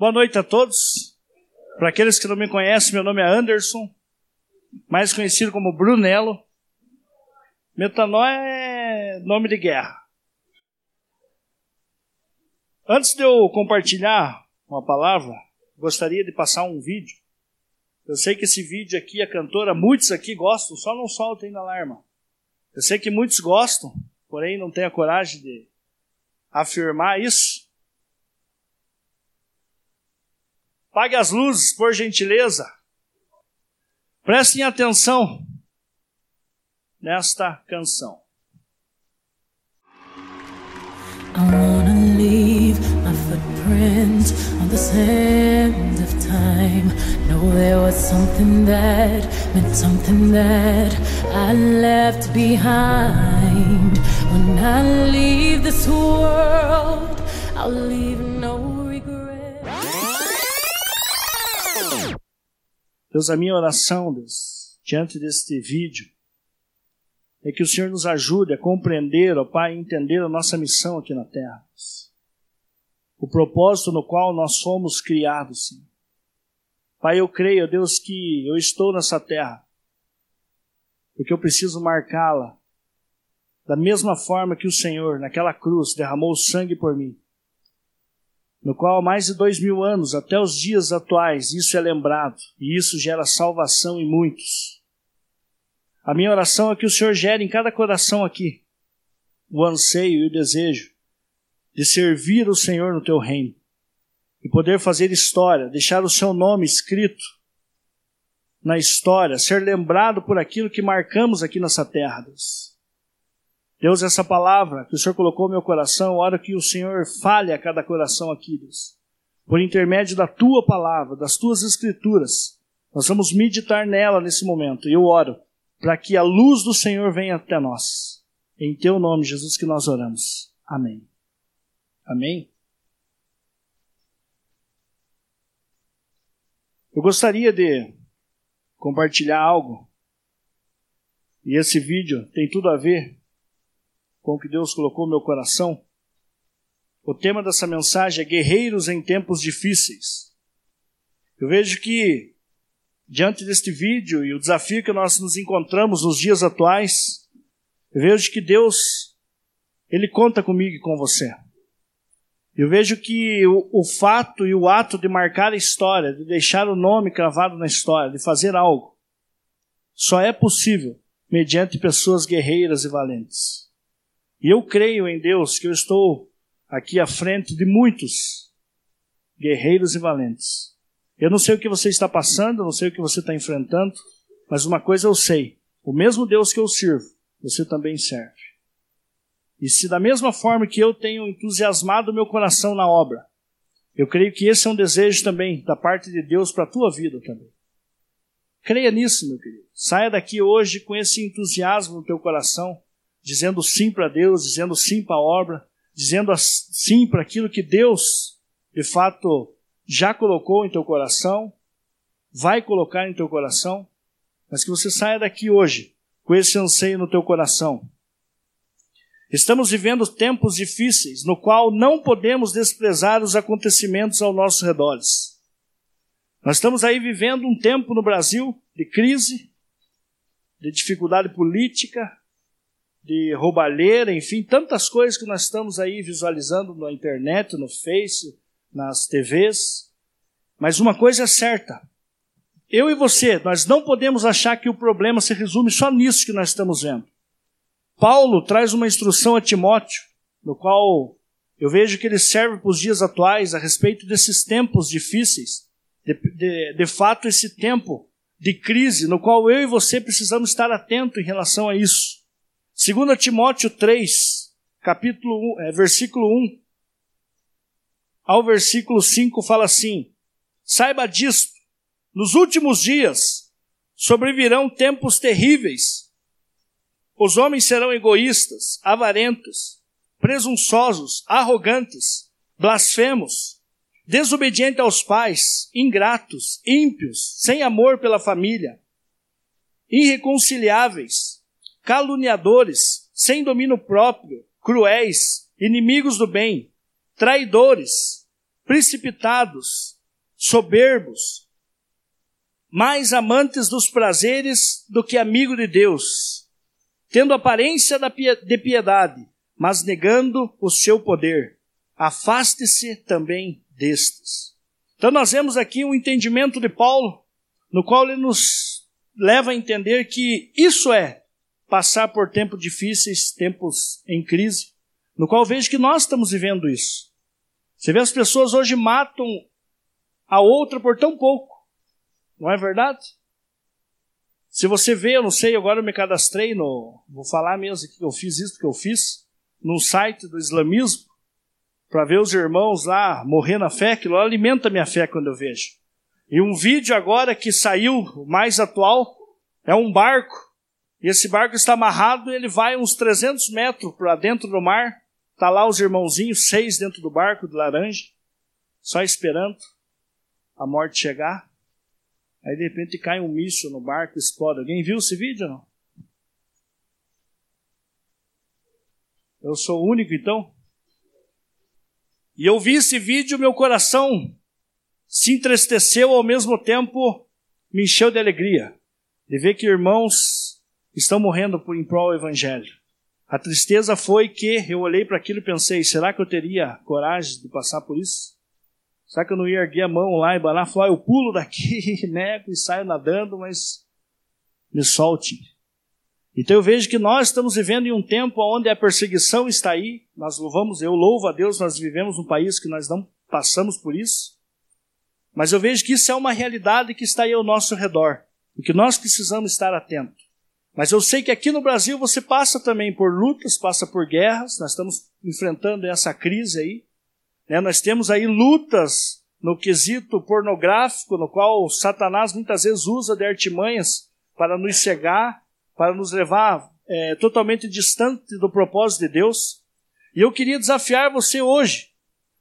Boa noite a todos. Para aqueles que não me conhecem, meu nome é Anderson, mais conhecido como Brunello. Metanó é nome de guerra. Antes de eu compartilhar uma palavra, gostaria de passar um vídeo. Eu sei que esse vídeo aqui, a cantora, muitos aqui gostam, só não soltem na alarma. Eu sei que muitos gostam, porém não têm a coragem de afirmar isso. Pague as luzes, por gentileza. Prestem atenção nesta canção. I wanna leave my on the of time. Know there was something that meant something that I left behind. When I leave this world, I'll leave Deus, a minha oração, Deus, diante deste vídeo, é que o Senhor nos ajude a compreender, ó Pai, entender a nossa missão aqui na terra. O propósito no qual nós fomos criados, Senhor. Pai, eu creio, Deus, que eu estou nessa terra, porque eu preciso marcá-la da mesma forma que o Senhor, naquela cruz, derramou sangue por mim no qual há mais de dois mil anos, até os dias atuais, isso é lembrado, e isso gera salvação em muitos. A minha oração é que o Senhor gere em cada coração aqui o anseio e o desejo de servir o Senhor no teu reino, e poder fazer história, deixar o seu nome escrito na história, ser lembrado por aquilo que marcamos aqui nessa terra, Deus. Deus, essa palavra que o Senhor colocou no meu coração, ora que o Senhor fale a cada coração aqui, Deus. Por intermédio da tua palavra, das tuas escrituras, nós vamos meditar nela nesse momento. E eu oro para que a luz do Senhor venha até nós. Em teu nome, Jesus, que nós oramos. Amém. Amém. Eu gostaria de compartilhar algo. E esse vídeo tem tudo a ver com o que Deus colocou no meu coração. O tema dessa mensagem é Guerreiros em Tempos Difíceis. Eu vejo que, diante deste vídeo e o desafio que nós nos encontramos nos dias atuais, eu vejo que Deus, Ele conta comigo e com você. Eu vejo que o, o, fato e o ato de marcar a história, de deixar o nome cravado na história, de fazer algo, só é possível mediante pessoas guerreiras e valentes. E eu creio em Deus que eu estou aqui à frente de muitos guerreiros e valentes. Eu não sei o que você está passando, eu não sei o que você está enfrentando, mas uma coisa eu sei: o mesmo Deus que eu sirvo, você também serve. E se da mesma forma que eu tenho entusiasmado meu coração na obra, eu creio que esse é um desejo também da parte de Deus para a tua vida também. Creia nisso, meu querido. Saia daqui hoje com esse entusiasmo no teu coração dizendo sim para Deus, dizendo sim para a obra, dizendo sim para aquilo que Deus, de fato, já colocou em teu coração, vai colocar em teu coração, mas que você saia daqui hoje com esse anseio no teu coração. Estamos vivendo tempos difíceis, no qual não podemos desprezar os acontecimentos ao nosso redor. Nós estamos aí vivendo um tempo no Brasil de crise, de dificuldade política, de roubalheira, enfim, tantas coisas que nós estamos aí visualizando na internet, no Face, nas TVs. Mas uma coisa é certa: eu e você, nós não podemos achar que o problema se resume só nisso que nós estamos vendo. Paulo traz uma instrução a Timóteo, no qual eu vejo que ele serve para os dias atuais a respeito desses tempos difíceis. De, de, de fato, esse tempo de crise, no qual eu e você precisamos estar atento em relação a isso. 2 Timóteo 3, capítulo 1, é, versículo 1 ao versículo 5 fala assim: Saiba disto, nos últimos dias sobrevirão tempos terríveis. Os homens serão egoístas, avarentos, presunçosos, arrogantes, blasfemos, desobedientes aos pais, ingratos, ímpios, sem amor pela família, irreconciliáveis, caluniadores, sem domínio próprio, cruéis, inimigos do bem, traidores, precipitados, soberbos, mais amantes dos prazeres do que amigo de Deus, tendo aparência de piedade, mas negando o seu poder. Afaste-se também destes. Então nós vemos aqui um entendimento de Paulo, no qual ele nos leva a entender que isso é passar por tempos difíceis, tempos em crise, no qual vejo que nós estamos vivendo isso. Você vê as pessoas hoje matam a outra por tão pouco. Não é verdade? Se você vê, eu não sei, agora eu me cadastrei no. Vou falar mesmo que eu fiz isso que eu fiz, no site do islamismo, para ver os irmãos lá morrer na fé, aquilo alimenta minha fé quando eu vejo. E um vídeo agora que saiu, mais atual, é um barco. E esse barco está amarrado, ele vai uns 300 metros para dentro do mar. Tá lá os irmãozinhos, seis dentro do barco de laranja, só esperando a morte chegar. Aí de repente cai um míssil no barco, explode. Alguém viu esse vídeo não? Eu sou o único então? E eu vi esse vídeo, meu coração se entristeceu ao mesmo tempo me encheu de alegria de ver que irmãos estão morrendo por em prol do evangelho. A tristeza foi que eu olhei para aquilo e pensei: será que eu teria coragem de passar por isso? Será que eu não ia erguer a mão lá e balar, falar, eu pulo daqui, nego e saio nadando, mas me solte. Então eu vejo que nós estamos vivendo em um tempo onde a perseguição está aí. Nós louvamos, eu louvo a Deus, nós vivemos um país que nós não passamos por isso. Mas eu vejo que isso é uma realidade que está aí ao nosso redor e que nós precisamos estar atentos. Mas eu sei que aqui no Brasil você passa também por lutas, passa por guerras, nós estamos enfrentando essa crise aí. Né? Nós temos aí lutas no quesito pornográfico, no qual Satanás muitas vezes usa de artimanhas para nos cegar, para nos levar é, totalmente distante do propósito de Deus. E eu queria desafiar você hoje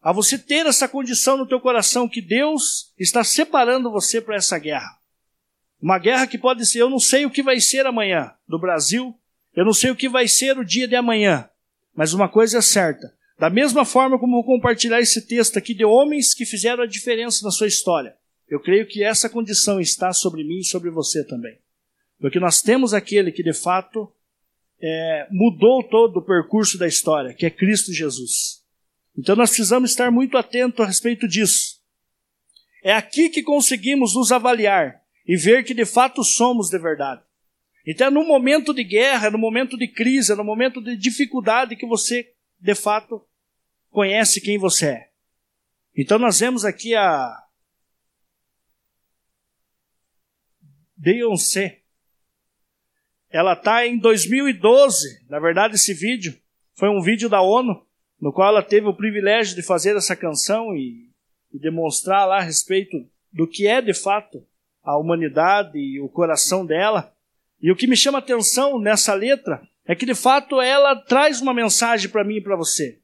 a você ter essa condição no teu coração que Deus está separando você para essa guerra. Uma guerra que pode ser, eu não sei o que vai ser amanhã do Brasil, eu não sei o que vai ser o dia de amanhã, mas uma coisa é certa, da mesma forma como vou compartilhar esse texto aqui de homens que fizeram a diferença na sua história, eu creio que essa condição está sobre mim e sobre você também. Porque nós temos aquele que de fato é, mudou todo o percurso da história, que é Cristo Jesus. Então nós precisamos estar muito atentos a respeito disso. É aqui que conseguimos nos avaliar e ver que de fato somos de verdade. Então é no momento de guerra, é no momento de crise, é no momento de dificuldade que você de fato conhece quem você é. Então nós vemos aqui a Beyoncé. Ela está em 2012, na verdade esse vídeo foi um vídeo da ONU, no qual ela teve o privilégio de fazer essa canção e, e demonstrar lá a respeito do que é de fato a humanidade e o coração dela. E o que me chama atenção nessa letra é que de fato ela traz uma mensagem para mim e para você.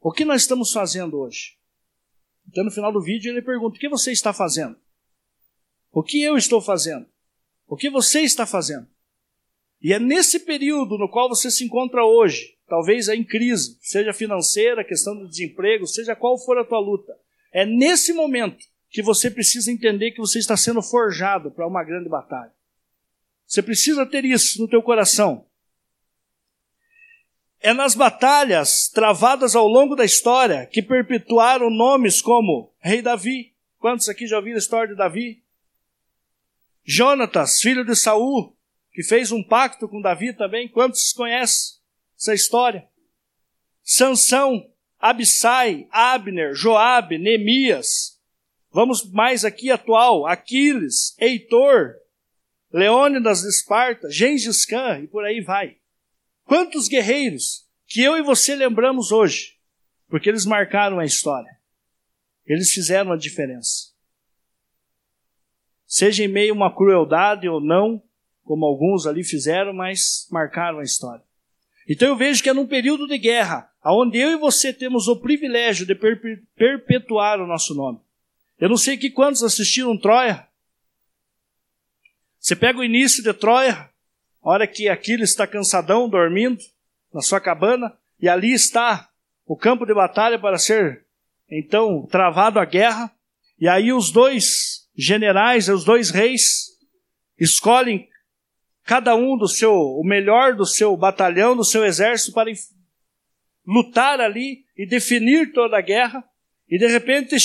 O que nós estamos fazendo hoje? Então, no final do vídeo, ele pergunta: O que você está fazendo? O que eu estou fazendo? O que você está fazendo? E é nesse período no qual você se encontra hoje, talvez em crise, seja financeira, questão do desemprego, seja qual for a tua luta, é nesse momento que você precisa entender que você está sendo forjado para uma grande batalha. Você precisa ter isso no teu coração. É nas batalhas travadas ao longo da história que perpetuaram nomes como Rei Davi. Quantos aqui já ouviram a história de Davi? Jonatas, filho de Saul, que fez um pacto com Davi também. Quantos conhecem essa história? Sansão, Abissai, Abner, Joabe, Neemias. Vamos mais aqui atual, Aquiles, Heitor, Leônidas de Esparta, Gengis Khan e por aí vai. Quantos guerreiros que eu e você lembramos hoje, porque eles marcaram a história. Eles fizeram a diferença. Seja em meio a uma crueldade ou não, como alguns ali fizeram, mas marcaram a história. Então eu vejo que é num período de guerra, onde eu e você temos o privilégio de perpetuar o nosso nome. Eu não sei que quantos assistiram Troia. Você pega o início de Troia, hora que Aquiles está cansadão, dormindo na sua cabana, e ali está o campo de batalha para ser então travado a guerra, e aí os dois generais, os dois reis, escolhem cada um do seu, o melhor do seu batalhão, do seu exército para lutar ali e definir toda a guerra. E de repente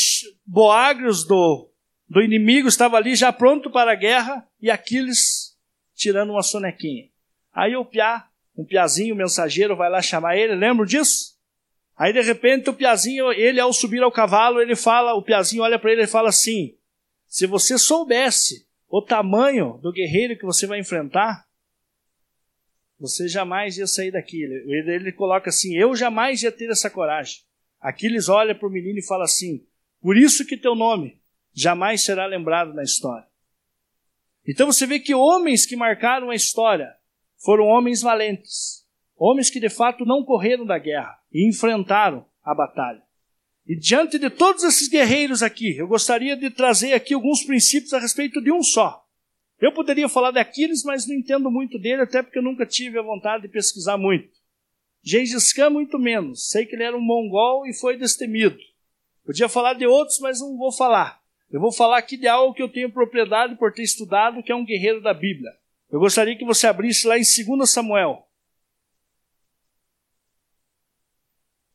Boagrios do, do inimigo estava ali já pronto para a guerra e Aquiles tirando uma sonequinha. Aí o piá, um piazinho, o mensageiro, vai lá chamar ele, lembra disso? Aí de repente o piazinho, ele ao subir ao cavalo, ele fala, o piazinho olha para ele e fala assim: se você soubesse o tamanho do guerreiro que você vai enfrentar, você jamais ia sair daqui. Ele, ele coloca assim: eu jamais ia ter essa coragem. Aquiles olha para o menino e fala assim: por isso que teu nome jamais será lembrado na história. Então você vê que homens que marcaram a história foram homens valentes, homens que de fato não correram da guerra e enfrentaram a batalha. E diante de todos esses guerreiros aqui, eu gostaria de trazer aqui alguns princípios a respeito de um só. Eu poderia falar de Aquiles, mas não entendo muito dele, até porque eu nunca tive a vontade de pesquisar muito. Gengis Khan, muito menos. Sei que ele era um mongol e foi destemido. Podia falar de outros, mas não vou falar. Eu vou falar aqui de algo que eu tenho propriedade por ter estudado, que é um guerreiro da Bíblia. Eu gostaria que você abrisse lá em 2 Samuel.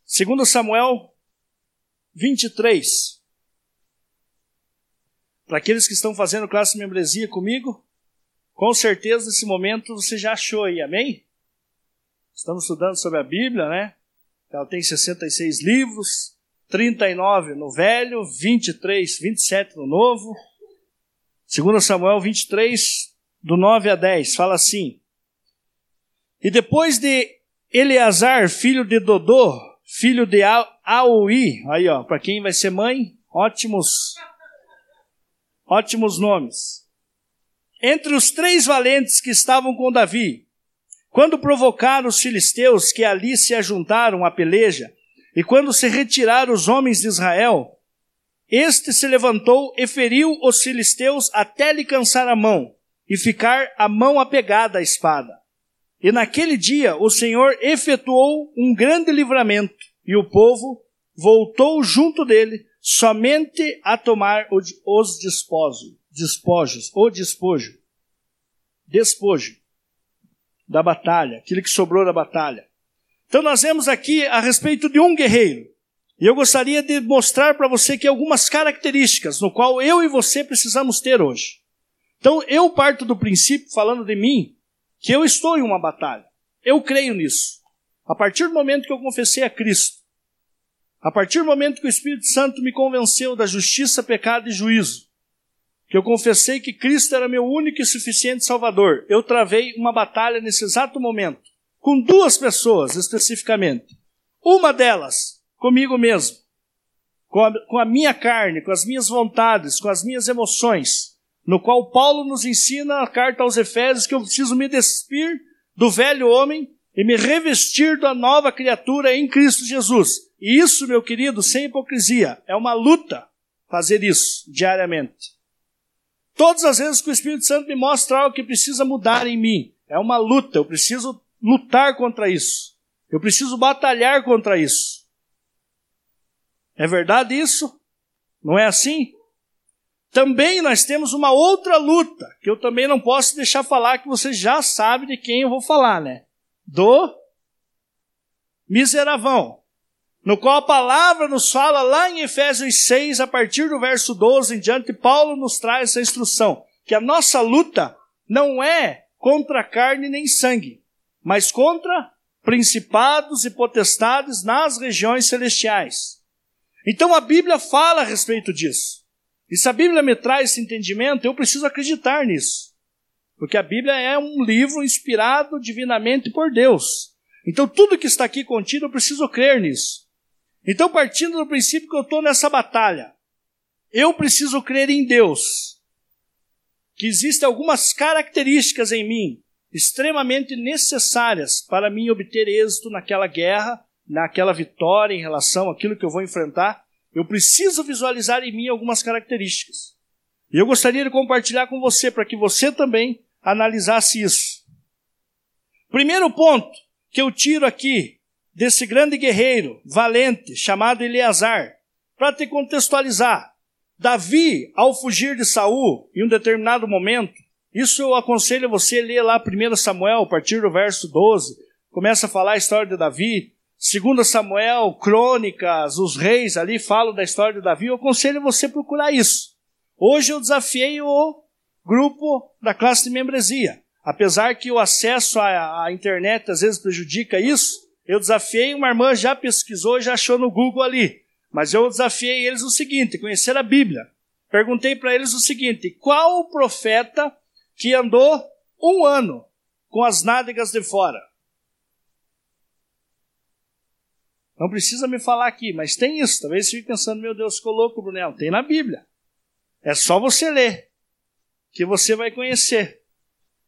2 Samuel 23. Para aqueles que estão fazendo classe de membresia comigo, com certeza nesse momento você já achou aí, amém? Estamos estudando sobre a Bíblia, né? Ela tem 66 livros, 39 no Velho, 23, 27 no Novo. 2 Samuel 23, do 9 a 10, fala assim: E depois de Eleazar, filho de Dodô, filho de Aui, aí ó, para quem vai ser mãe, ótimos, ótimos nomes. Entre os três valentes que estavam com Davi, quando provocaram os filisteus que ali se ajuntaram à peleja, e quando se retiraram os homens de Israel, este se levantou e feriu os filisteus até lhe cansar a mão, e ficar a mão apegada à espada. E naquele dia o Senhor efetuou um grande livramento, e o povo voltou junto dele somente a tomar os despojos, despojos, despojo, despojo da batalha, aquilo que sobrou da batalha. Então nós vemos aqui a respeito de um guerreiro. E eu gostaria de mostrar para você que algumas características no qual eu e você precisamos ter hoje. Então eu parto do princípio, falando de mim, que eu estou em uma batalha. Eu creio nisso. A partir do momento que eu confessei a Cristo, a partir do momento que o Espírito Santo me convenceu da justiça, pecado e juízo, que eu confessei que Cristo era meu único e suficiente Salvador, eu travei uma batalha nesse exato momento, com duas pessoas especificamente. Uma delas, comigo mesmo, com a, com a minha carne, com as minhas vontades, com as minhas emoções no qual Paulo nos ensina a carta aos Efésios que eu preciso me despir do velho homem e me revestir da nova criatura em Cristo Jesus. E isso, meu querido, sem hipocrisia, é uma luta fazer isso diariamente. Todas as vezes que o Espírito Santo me mostra algo que precisa mudar em mim, é uma luta, eu preciso lutar contra isso. Eu preciso batalhar contra isso. É verdade isso? Não é assim? Também nós temos uma outra luta, que eu também não posso deixar falar, que você já sabe de quem eu vou falar, né? Do miseravão. No qual a palavra nos fala lá em Efésios 6, a partir do verso 12 em diante, Paulo nos traz essa instrução, que a nossa luta não é contra carne nem sangue, mas contra principados e potestades nas regiões celestiais. Então a Bíblia fala a respeito disso. E se a Bíblia me traz esse entendimento, eu preciso acreditar nisso. Porque a Bíblia é um livro inspirado divinamente por Deus. Então tudo que está aqui contido, eu preciso crer nisso. Então, partindo do princípio que eu estou nessa batalha, eu preciso crer em Deus. Que existem algumas características em mim extremamente necessárias para mim obter êxito naquela guerra, naquela vitória em relação àquilo que eu vou enfrentar eu preciso visualizar em mim algumas características. E eu gostaria de compartilhar com você para que você também analisasse isso. Primeiro ponto que eu tiro aqui desse grande guerreiro valente chamado Eleazar, para te contextualizar, Davi, ao fugir de Saul, em um determinado momento, isso eu aconselho você ler lá 1 Samuel, a partir do verso 12, começa a falar a história de Davi, 2 Samuel, Crônicas, os reis ali falam da história de Davi, eu aconselho você procurar isso. Hoje eu desafiei o grupo da classe de membresia. Apesar que o acesso à internet às vezes prejudica isso, eu desafiei, uma irmã já pesquisou, já achou no Google ali. Mas eu desafiei eles o seguinte: conhecer a Bíblia. Perguntei para eles o seguinte: qual o profeta que andou um ano com as nádegas de fora? Não precisa me falar aqui, mas tem isso. Talvez você fique pensando, meu Deus, ficou louco, Brunel. Tem na Bíblia. É só você ler, que você vai conhecer.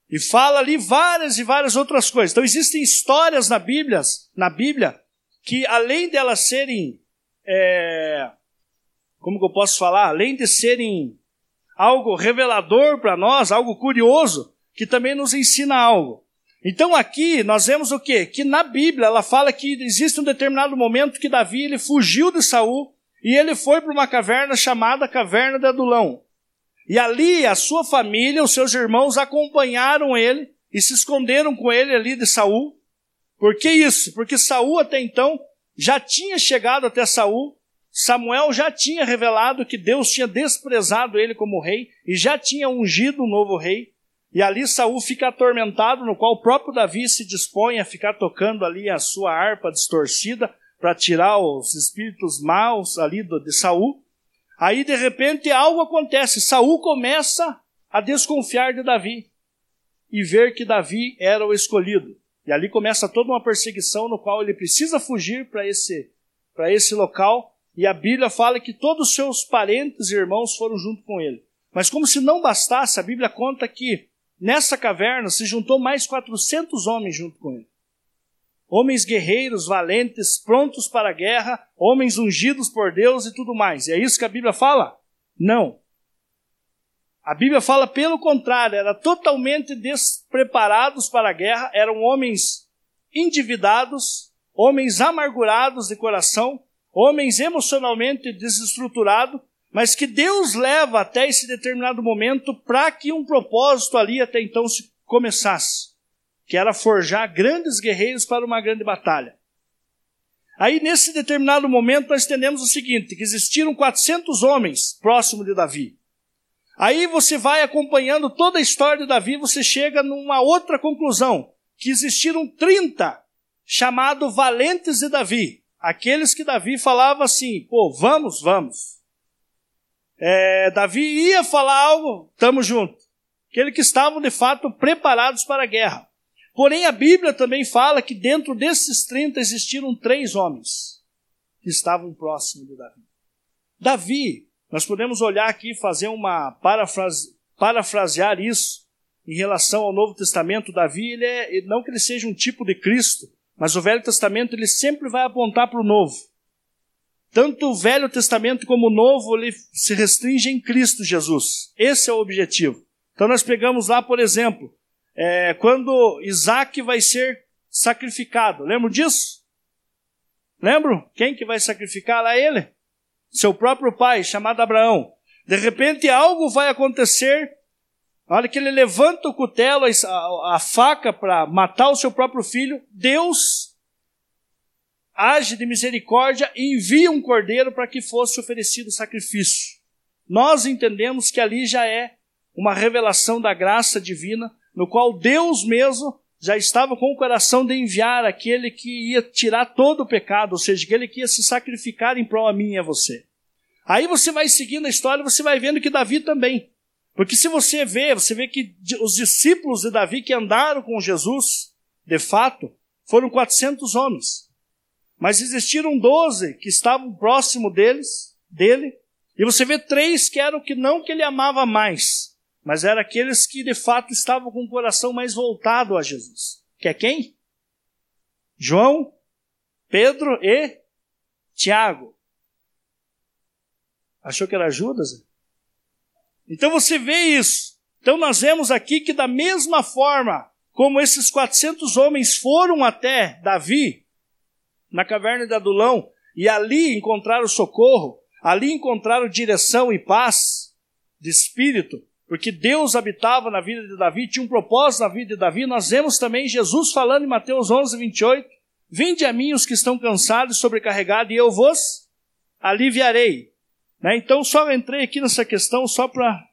E fala ali várias e várias outras coisas. Então existem histórias na Bíblia, na Bíblia que além de elas serem, é, como que eu posso falar, além de serem algo revelador para nós, algo curioso, que também nos ensina algo. Então aqui nós vemos o quê? Que na Bíblia ela fala que existe um determinado momento que Davi ele fugiu de Saul e ele foi para uma caverna chamada Caverna de Adulão. E ali a sua família, os seus irmãos acompanharam ele e se esconderam com ele ali de Saul. Por que isso? Porque Saul até então já tinha chegado até Saul, Samuel já tinha revelado que Deus tinha desprezado ele como rei e já tinha ungido um novo rei. E ali Saul fica atormentado, no qual o próprio Davi se dispõe a ficar tocando ali a sua harpa distorcida para tirar os espíritos maus ali de Saul. Aí de repente algo acontece. Saul começa a desconfiar de Davi e ver que Davi era o escolhido. E ali começa toda uma perseguição no qual ele precisa fugir para esse para esse local, e a Bíblia fala que todos os seus parentes e irmãos foram junto com ele. Mas como se não bastasse, a Bíblia conta que nessa caverna se juntou mais 400 homens junto com ele homens guerreiros, valentes, prontos para a guerra, homens ungidos por Deus e tudo mais. é isso que a Bíblia fala? Não. A Bíblia fala pelo contrário, era totalmente despreparados para a guerra, eram homens endividados, homens amargurados de coração, homens emocionalmente desestruturados, mas que Deus leva até esse determinado momento para que um propósito ali até então se começasse que era forjar grandes guerreiros para uma grande batalha. Aí, nesse determinado momento, nós entendemos o seguinte: que existiram 400 homens próximo de Davi. Aí você vai acompanhando toda a história de Davi, você chega numa outra conclusão: que existiram 30 chamados valentes de Davi. Aqueles que Davi falava assim: pô, vamos, vamos. É, Davi ia falar algo, estamos juntos. Aqueles que estavam de fato preparados para a guerra. Porém, a Bíblia também fala que dentro desses 30 existiram três homens que estavam próximos de Davi. Davi, nós podemos olhar aqui e fazer uma parafrase, parafrasear isso em relação ao Novo Testamento. Davi, ele é, não que ele seja um tipo de Cristo, mas o Velho Testamento ele sempre vai apontar para o Novo. Tanto o Velho Testamento como o Novo ele se restringe em Cristo Jesus. Esse é o objetivo. Então nós pegamos lá, por exemplo, é, quando Isaac vai ser sacrificado. Lembram disso? Lembram? Quem que vai sacrificar lá ele? Seu próprio pai, chamado Abraão. De repente algo vai acontecer. Na hora que ele levanta o cutelo, a, a faca para matar o seu próprio filho, Deus age de misericórdia e envia um cordeiro para que fosse oferecido sacrifício. Nós entendemos que ali já é uma revelação da graça divina no qual Deus mesmo já estava com o coração de enviar aquele que ia tirar todo o pecado, ou seja, aquele que ia se sacrificar em prol a mim e a você. Aí você vai seguindo a história, você vai vendo que Davi também. Porque se você vê, você vê que os discípulos de Davi que andaram com Jesus, de fato, foram 400 homens. Mas existiram 12 que estavam próximo deles, dele, e você vê três que eram que não que ele amava mais, mas eram aqueles que de fato estavam com o coração mais voltado a Jesus. Que é quem? João, Pedro e Tiago. Achou que era Judas? Então você vê isso. Então nós vemos aqui que da mesma forma como esses 400 homens foram até Davi, na caverna de Adulão, e ali encontraram socorro, ali encontraram direção e paz de espírito, porque Deus habitava na vida de Davi, tinha um propósito na vida de Davi. Nós vemos também Jesus falando em Mateus 11, 28, Vinde a mim os que estão cansados e sobrecarregados, e eu vos aliviarei. Né? Então, só entrei aqui nessa questão só para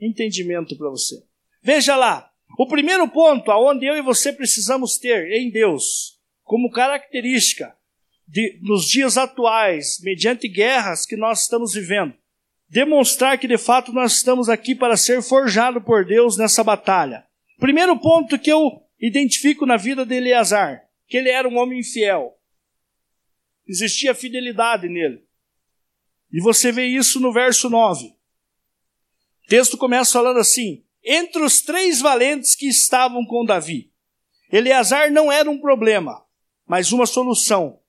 entendimento para você. Veja lá, o primeiro ponto aonde eu e você precisamos ter em Deus, como característica de, nos dias atuais, mediante guerras que nós estamos vivendo, demonstrar que de fato nós estamos aqui para ser forjado por Deus nessa batalha. Primeiro ponto que eu identifico na vida de Eleazar, que ele era um homem fiel. Existia fidelidade nele. E você vê isso no verso 9. O texto começa falando assim: entre os três valentes que estavam com Davi, Eleazar não era um problema, mas uma solução.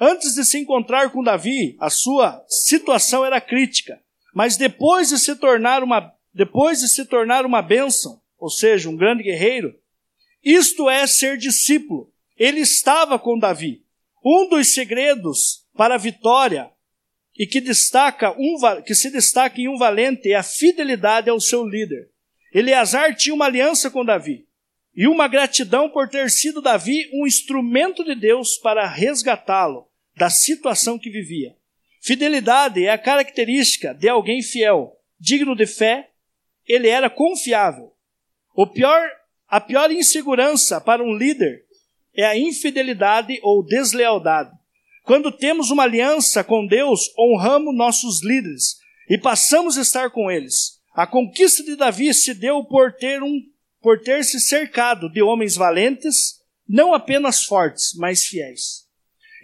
Antes de se encontrar com Davi, a sua situação era crítica, mas depois de se tornar uma depois de se tornar uma bênção, ou seja, um grande guerreiro, isto é ser discípulo. Ele estava com Davi. Um dos segredos para a vitória e que destaca um que se destaca em um valente é a fidelidade ao seu líder. Eleazar tinha uma aliança com Davi e uma gratidão por ter sido Davi um instrumento de Deus para resgatá-lo da situação que vivia. Fidelidade é a característica de alguém fiel, digno de fé. Ele era confiável. O pior, a pior insegurança para um líder é a infidelidade ou deslealdade. Quando temos uma aliança com Deus, honramos nossos líderes e passamos a estar com eles. A conquista de Davi se deu por ter, um, por ter se cercado de homens valentes, não apenas fortes, mas fiéis.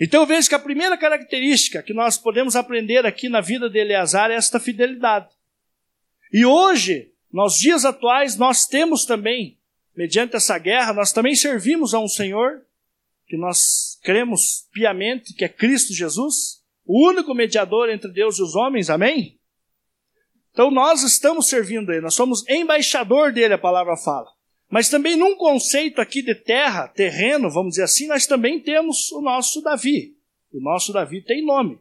Então eu vejo que a primeira característica que nós podemos aprender aqui na vida de Eleazar é esta fidelidade. E hoje, nos dias atuais, nós temos também, mediante essa guerra, nós também servimos a um Senhor que nós cremos piamente que é Cristo Jesus, o único mediador entre Deus e os homens, amém? Então nós estamos servindo ele, nós somos embaixador dele, a palavra fala. Mas também num conceito aqui de terra, terreno, vamos dizer assim, nós também temos o nosso Davi. O nosso Davi tem nome.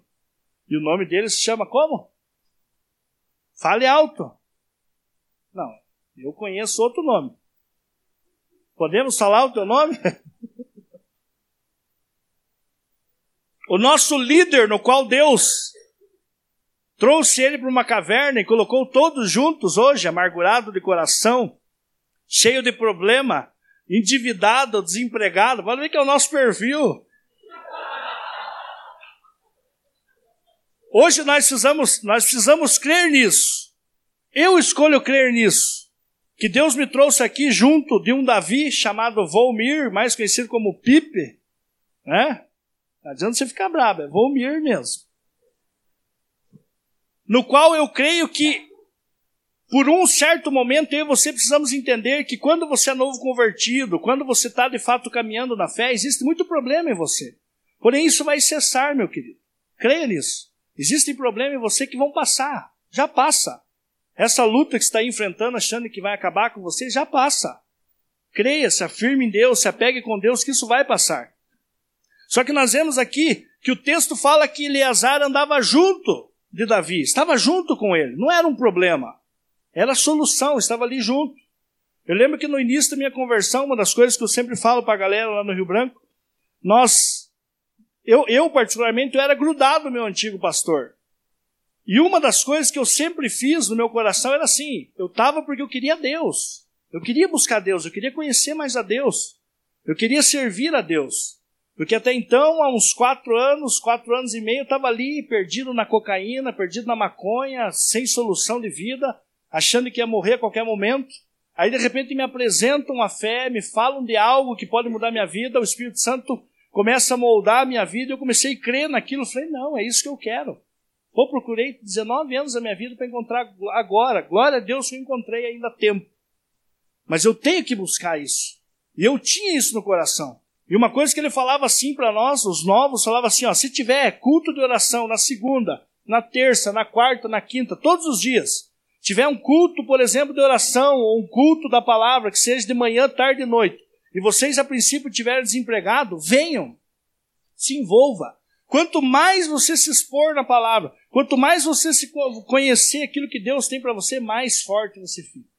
E o nome dele se chama como? Fale alto. Não, eu conheço outro nome. Podemos falar o teu nome? o nosso líder, no qual Deus Trouxe ele para uma caverna e colocou todos juntos hoje, amargurado de coração, cheio de problema, endividado, desempregado. Pode ver que é o nosso perfil. Hoje nós precisamos, nós precisamos crer nisso. Eu escolho crer nisso. Que Deus me trouxe aqui junto de um Davi chamado Volmir, mais conhecido como Pipe. Né? Não adianta você ficar bravo, é Volmir mesmo no qual eu creio que, por um certo momento, eu e você precisamos entender que quando você é novo convertido, quando você está de fato caminhando na fé, existe muito problema em você. Porém, isso vai cessar, meu querido. Creia nisso. Existem problemas em você que vão passar. Já passa. Essa luta que está enfrentando, achando que vai acabar com você, já passa. Creia, se afirme em Deus, se apegue com Deus, que isso vai passar. Só que nós vemos aqui que o texto fala que Eleazar andava junto de Davi, estava junto com ele, não era um problema, era a solução, estava ali junto. Eu lembro que no início da minha conversão, uma das coisas que eu sempre falo para a galera lá no Rio Branco, nós, eu, eu particularmente, eu era grudado no meu antigo pastor. E uma das coisas que eu sempre fiz no meu coração era assim: eu estava porque eu queria Deus. Eu queria buscar Deus, eu queria conhecer mais a Deus. Eu queria servir a Deus. Porque até então, há uns quatro anos, quatro anos e meio, eu estava ali perdido na cocaína, perdido na maconha, sem solução de vida, achando que ia morrer a qualquer momento. Aí de repente me apresentam a fé, me falam de algo que pode mudar minha vida, o Espírito Santo começa a moldar a minha vida, eu comecei a crer naquilo, falei, não, é isso que eu quero. Pô, procurei 19 anos da minha vida para encontrar agora. Glória a Deus que eu encontrei ainda a tempo. Mas eu tenho que buscar isso. E eu tinha isso no coração. E uma coisa que ele falava assim para nós, os novos, falava assim: ó, se tiver culto de oração na segunda, na terça, na quarta, na quinta, todos os dias, tiver um culto, por exemplo, de oração, ou um culto da palavra, que seja de manhã, tarde e noite, e vocês a princípio tiverem desempregado, venham, se envolva. Quanto mais você se expor na palavra, Quanto mais você se conhecer aquilo que Deus tem para você, mais forte você fica.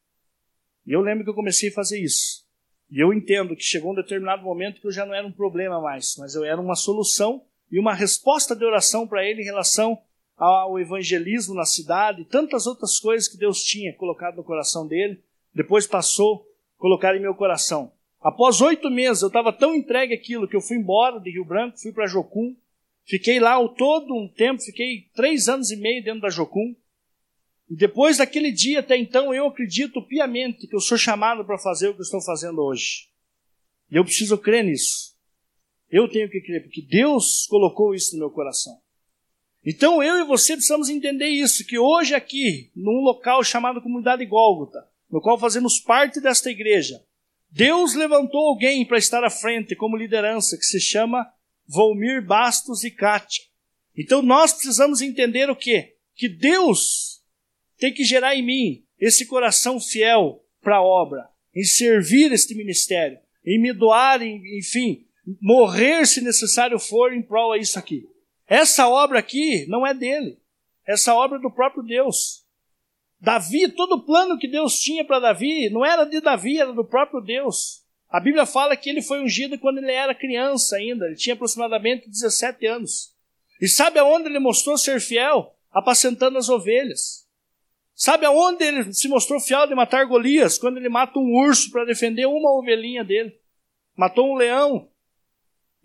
E eu lembro que eu comecei a fazer isso. E eu entendo que chegou um determinado momento que eu já não era um problema mais, mas eu era uma solução e uma resposta de oração para ele em relação ao evangelismo na cidade, tantas outras coisas que Deus tinha colocado no coração dele, depois passou a colocar em meu coração. Após oito meses, eu estava tão entregue aquilo que eu fui embora de Rio Branco, fui para Jocum, fiquei lá o todo um tempo, fiquei três anos e meio dentro da Jocum, e depois daquele dia até então, eu acredito piamente que eu sou chamado para fazer o que estou fazendo hoje. E eu preciso crer nisso. Eu tenho que crer, porque Deus colocou isso no meu coração. Então eu e você precisamos entender isso, que hoje aqui, num local chamado Comunidade Gólgota, no qual fazemos parte desta igreja, Deus levantou alguém para estar à frente como liderança, que se chama Volmir Bastos e Kátia. Então nós precisamos entender o quê? Que Deus tem que gerar em mim esse coração fiel para a obra, em servir este ministério, em me doar, enfim, morrer se necessário for em prol a isso aqui. Essa obra aqui não é dele. Essa obra é do próprio Deus. Davi, todo o plano que Deus tinha para Davi, não era de Davi, era do próprio Deus. A Bíblia fala que ele foi ungido quando ele era criança ainda, ele tinha aproximadamente 17 anos. E sabe aonde ele mostrou ser fiel? Apacentando as ovelhas. Sabe aonde ele se mostrou fiel de matar Golias? Quando ele mata um urso para defender uma ovelhinha dele. Matou um leão.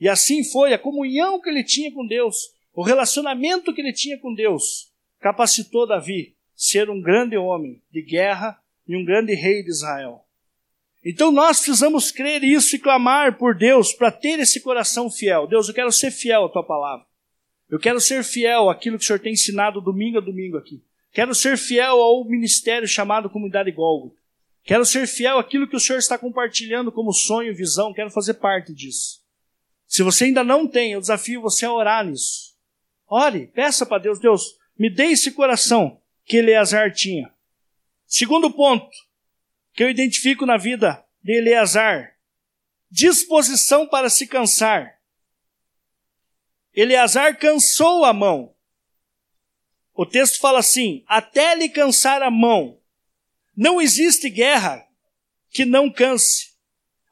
E assim foi a comunhão que ele tinha com Deus, o relacionamento que ele tinha com Deus, capacitou Davi ser um grande homem de guerra e um grande rei de Israel. Então nós precisamos crer isso e clamar por Deus para ter esse coração fiel. Deus, eu quero ser fiel à tua palavra. Eu quero ser fiel àquilo que o Senhor tem ensinado domingo a domingo aqui. Quero ser fiel ao ministério chamado Comunidade Golgo. Quero ser fiel àquilo que o Senhor está compartilhando como sonho, visão. Quero fazer parte disso. Se você ainda não tem, eu desafio você a orar nisso. Ore, peça para Deus, Deus, me dê esse coração que Eleazar tinha. Segundo ponto que eu identifico na vida de Eleazar, disposição para se cansar. Eleazar cansou a mão. O texto fala assim: até lhe cansar a mão. Não existe guerra que não canse.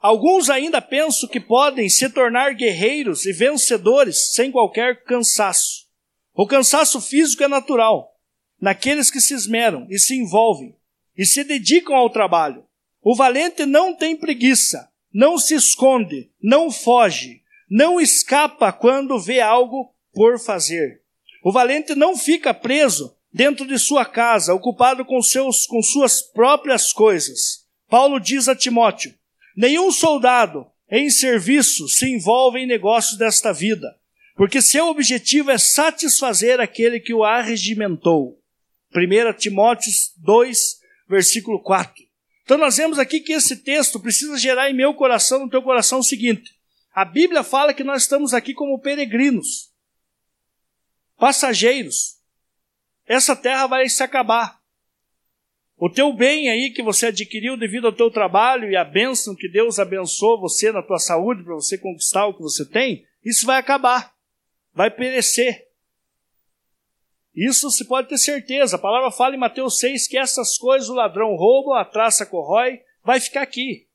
Alguns ainda pensam que podem se tornar guerreiros e vencedores sem qualquer cansaço. O cansaço físico é natural naqueles que se esmeram e se envolvem e se dedicam ao trabalho. O valente não tem preguiça, não se esconde, não foge, não escapa quando vê algo por fazer. O valente não fica preso dentro de sua casa, ocupado com, seus, com suas próprias coisas. Paulo diz a Timóteo: Nenhum soldado em serviço se envolve em negócios desta vida, porque seu objetivo é satisfazer aquele que o arregimentou. 1 Timóteo 2, versículo 4. Então nós vemos aqui que esse texto precisa gerar em meu coração, no teu coração, o seguinte: a Bíblia fala que nós estamos aqui como peregrinos, passageiros. Essa terra vai se acabar. O teu bem aí que você adquiriu devido ao teu trabalho e a bênção que Deus abençoou você na tua saúde para você conquistar o que você tem, isso vai acabar, vai perecer. Isso se pode ter certeza. A palavra fala em Mateus 6 que essas coisas o ladrão rouba, a traça corrói, vai ficar aqui.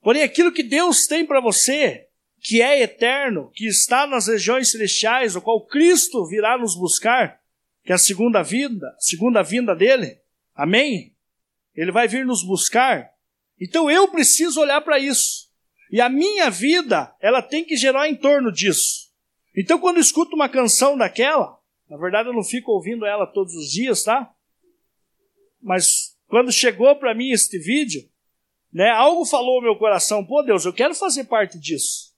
Porém, aquilo que Deus tem para você, que é eterno, que está nas regiões celestiais, o qual Cristo virá nos buscar, que é a segunda vinda, segunda vinda dele, Amém? Ele vai vir nos buscar. Então eu preciso olhar para isso. E a minha vida, ela tem que gerar em torno disso. Então quando eu escuto uma canção daquela, na verdade eu não fico ouvindo ela todos os dias, tá? Mas quando chegou para mim este vídeo, né, algo falou no meu coração, pô Deus, eu quero fazer parte disso.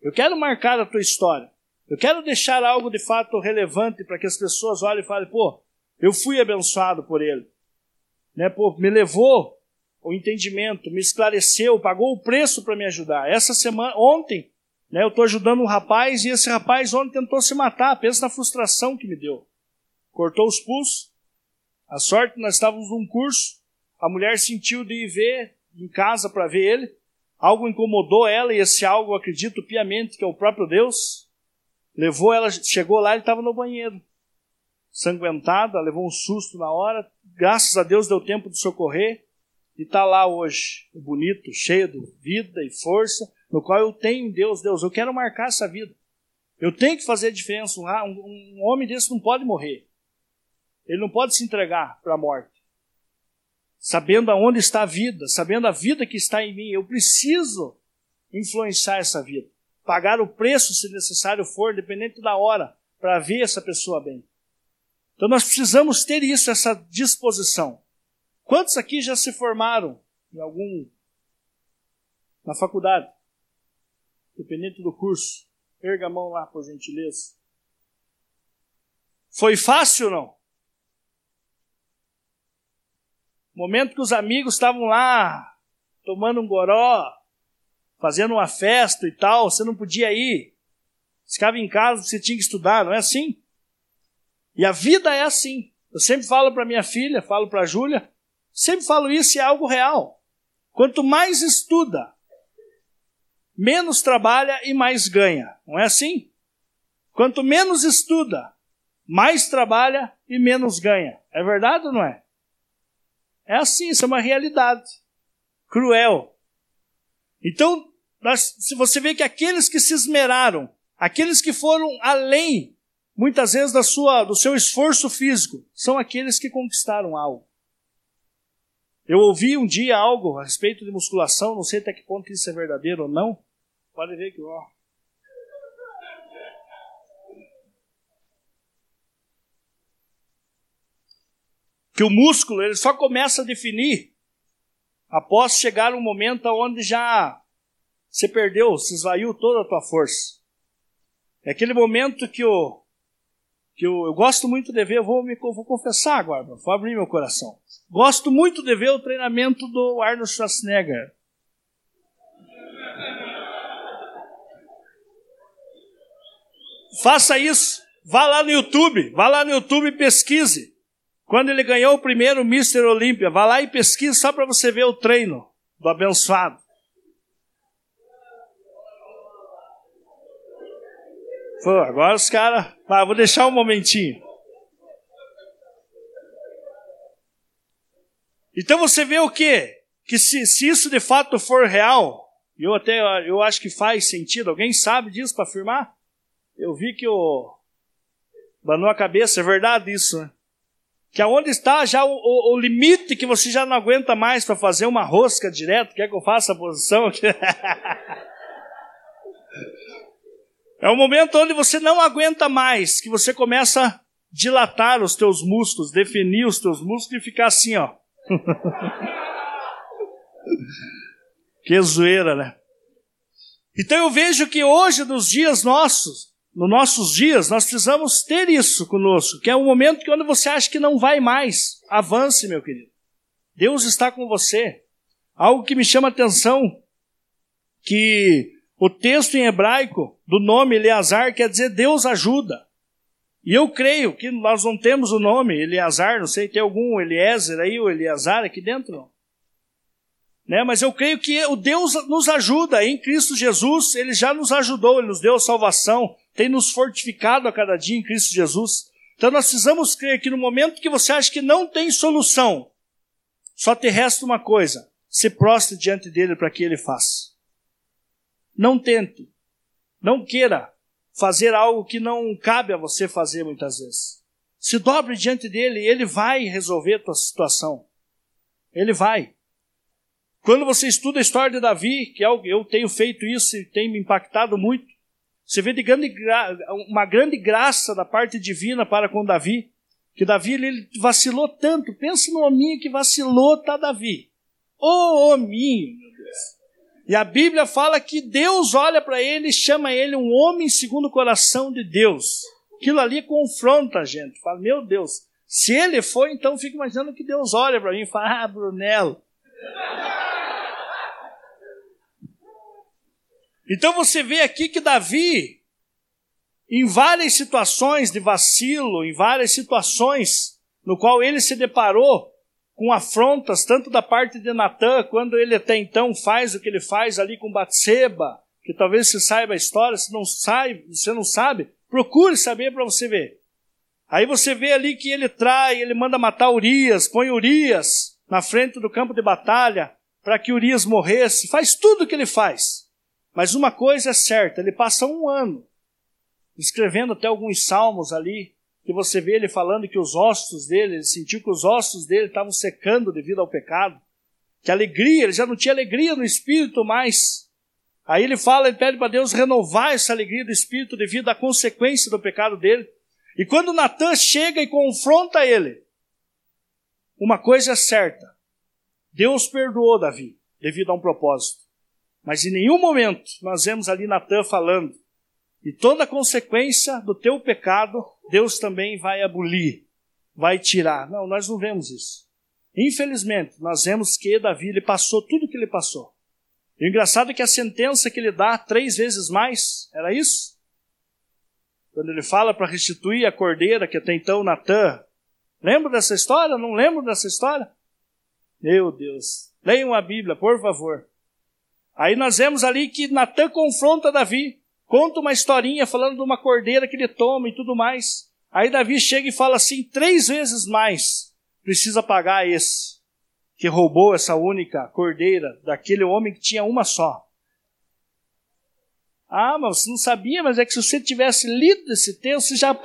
Eu quero marcar a tua história. Eu quero deixar algo de fato relevante para que as pessoas olhem e falem, pô, eu fui abençoado por ele. Né, pô, me levou o entendimento, me esclareceu, pagou o preço para me ajudar. Essa semana, ontem, né, eu estou ajudando um rapaz e esse rapaz ontem tentou se matar. Pensa na frustração que me deu. Cortou os pulsos. A sorte, nós estávamos num curso. A mulher sentiu de ir ver em casa para ver ele. Algo incomodou ela e esse algo, acredito piamente que é o próprio Deus. Levou ela, chegou lá, ele estava no banheiro. sanguentada, levou um susto na hora. Graças a Deus deu tempo de socorrer e está lá hoje, bonito, cheio de vida e força, no qual eu tenho Deus, Deus, eu quero marcar essa vida. Eu tenho que fazer diferença. Um, um homem desse não pode morrer. Ele não pode se entregar para a morte. Sabendo aonde está a vida, sabendo a vida que está em mim, eu preciso influenciar essa vida. Pagar o preço, se necessário for, dependente da hora, para ver essa pessoa bem. Então nós precisamos ter isso, essa disposição. Quantos aqui já se formaram em algum na faculdade? Dependente do curso. Erga a mão lá, por gentileza. Foi fácil ou não? Momento que os amigos estavam lá tomando um goró, fazendo uma festa e tal, você não podia ir. Ficava em casa, você tinha que estudar, não é assim? E a vida é assim. Eu sempre falo para minha filha, falo para a Júlia, sempre falo isso e é algo real. Quanto mais estuda, menos trabalha e mais ganha. Não é assim? Quanto menos estuda, mais trabalha e menos ganha. É verdade ou não é? É assim, isso é uma realidade cruel. Então, se você vê que aqueles que se esmeraram, aqueles que foram além, muitas vezes, da sua, do seu esforço físico, são aqueles que conquistaram algo. Eu ouvi um dia algo a respeito de musculação, não sei até que ponto isso é verdadeiro ou não, Pode ver que, ó. Que o músculo ele só começa a definir após chegar um momento onde já você perdeu, se esvaiu toda a tua força. É aquele momento que o que eu, eu gosto muito de ver, eu vou me vou confessar agora, vou abrir meu coração. Gosto muito de ver o treinamento do Arnold Schwarzenegger. Faça isso. Vá lá no YouTube. Vá lá no YouTube e pesquise. Quando ele ganhou o primeiro Mr. Olímpia, vá lá e pesquise só para você ver o treino do abençoado. Pô, agora os caras. Ah, vou deixar um momentinho. Então você vê o quê? Que se, se isso de fato for real, eu até eu acho que faz sentido. Alguém sabe disso para afirmar? eu vi que o. Banou a cabeça, é verdade isso, né? Que aonde está já o, o, o, limite que você já não aguenta mais para fazer uma rosca direto, quer que eu faça a posição? é o momento onde você não aguenta mais, que você começa a dilatar os teus músculos, definir os teus músculos e ficar assim, ó. que zoeira, né? Então eu vejo que hoje, nos dias nossos, nos nossos dias, nós precisamos ter isso conosco, que é o momento que quando você acha que não vai mais, avance, meu querido. Deus está com você. Algo que me chama a atenção, que o texto em hebraico do nome Eleazar quer dizer Deus ajuda. E eu creio que nós não temos o nome Eleazar, não sei, tem algum Eliezer aí, ou Eleazar aqui dentro? Não. Né? Mas eu creio que o Deus nos ajuda em Cristo Jesus, Ele já nos ajudou, Ele nos deu salvação, tem nos fortificado a cada dia em Cristo Jesus. Então nós precisamos crer que no momento que você acha que não tem solução, só te resta uma coisa: se prostre diante dele para que ele faça. Não tente, não queira fazer algo que não cabe a você fazer muitas vezes. Se dobre diante dele e ele vai resolver a tua situação. Ele vai. Quando você estuda a história de Davi, que é eu tenho feito isso e tem me impactado muito, você vê de grande, uma grande graça da parte divina para com Davi, que Davi ele vacilou tanto. Pensa no hominho que vacilou, tá Davi. Ô hominho, meu Deus. E a Bíblia fala que Deus olha para ele e chama ele um homem segundo o coração de Deus. Aquilo ali confronta a gente. Fala, meu Deus, se ele foi, então fica imaginando que Deus olha para mim e fala, ah, Brunello. Então você vê aqui que Davi, em várias situações de vacilo, em várias situações no qual ele se deparou com afrontas, tanto da parte de Natã, quando ele até então faz o que ele faz ali com Batseba, que talvez você saiba a história, se não sabe, você não sabe, procure saber para você ver. Aí você vê ali que ele trai, ele manda matar Urias, põe Urias na frente do campo de batalha para que Urias morresse, faz tudo o que ele faz. Mas uma coisa é certa, ele passa um ano escrevendo até alguns salmos ali, que você vê ele falando que os ossos dele, ele sentiu que os ossos dele estavam secando devido ao pecado, que alegria, ele já não tinha alegria no espírito mais. Aí ele fala, ele pede para Deus renovar essa alegria do espírito devido à consequência do pecado dele. E quando Natan chega e confronta ele, uma coisa é certa: Deus perdoou Davi devido a um propósito. Mas em nenhum momento nós vemos ali Natan falando e toda consequência do teu pecado, Deus também vai abolir, vai tirar. Não, nós não vemos isso. Infelizmente, nós vemos que Davi ele passou tudo o que ele passou. E o engraçado é que a sentença que ele dá três vezes mais, era isso? Quando ele fala para restituir a cordeira que até então Natan. Lembra dessa história? Não lembro dessa história? Meu Deus. Leiam a Bíblia, por favor. Aí nós vemos ali que Natan confronta Davi. Conta uma historinha falando de uma cordeira que ele toma e tudo mais. Aí Davi chega e fala assim: três vezes mais precisa pagar esse que roubou essa única cordeira daquele homem que tinha uma só. Ah, mas você não sabia, mas é que se você tivesse lido esse texto, você já.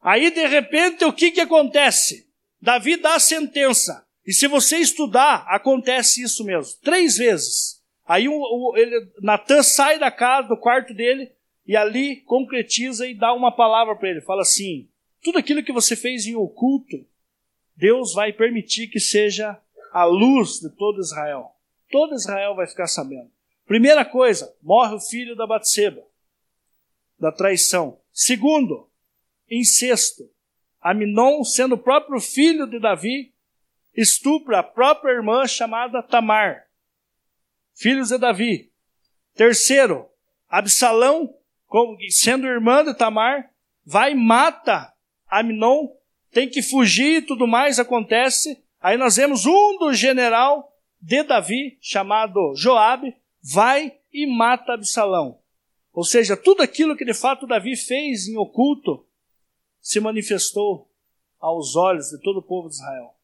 Aí de repente o que, que acontece? Davi dá a sentença. E se você estudar, acontece isso mesmo. Três vezes. Aí o, o, Natan sai da casa, do quarto dele, e ali concretiza e dá uma palavra para ele. Fala assim: tudo aquilo que você fez em oculto, Deus vai permitir que seja a luz de todo Israel. Todo Israel vai ficar sabendo. Primeira coisa, morre o filho da Batseba, da traição. Segundo, incesto. Aminon, sendo o próprio filho de Davi, estupra a própria irmã chamada Tamar filhos de Davi. Terceiro, Absalão, sendo irmã de Tamar, vai e mata Aminon, tem que fugir e tudo mais acontece. Aí nós vemos um do general de Davi, chamado Joabe, vai e mata Absalão. Ou seja, tudo aquilo que de fato Davi fez em oculto se manifestou aos olhos de todo o povo de Israel.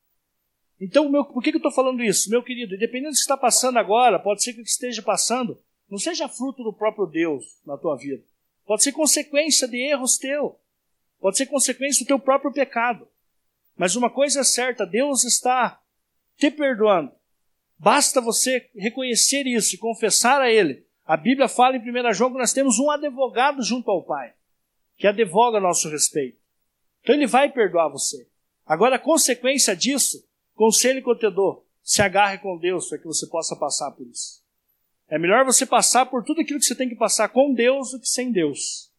Então, meu, por que, que eu estou falando isso? Meu querido, independente do que está passando agora, pode ser que o que esteja passando não seja fruto do próprio Deus na tua vida. Pode ser consequência de erros teu. Pode ser consequência do teu próprio pecado. Mas uma coisa é certa, Deus está te perdoando. Basta você reconhecer isso e confessar a Ele. A Bíblia fala em 1 João que nós temos um advogado junto ao Pai, que advoga nosso respeito. Então Ele vai perdoar você. Agora, a consequência disso Conselho contedor, se agarre com Deus para que você possa passar por isso. É melhor você passar por tudo aquilo que você tem que passar com Deus do que sem Deus.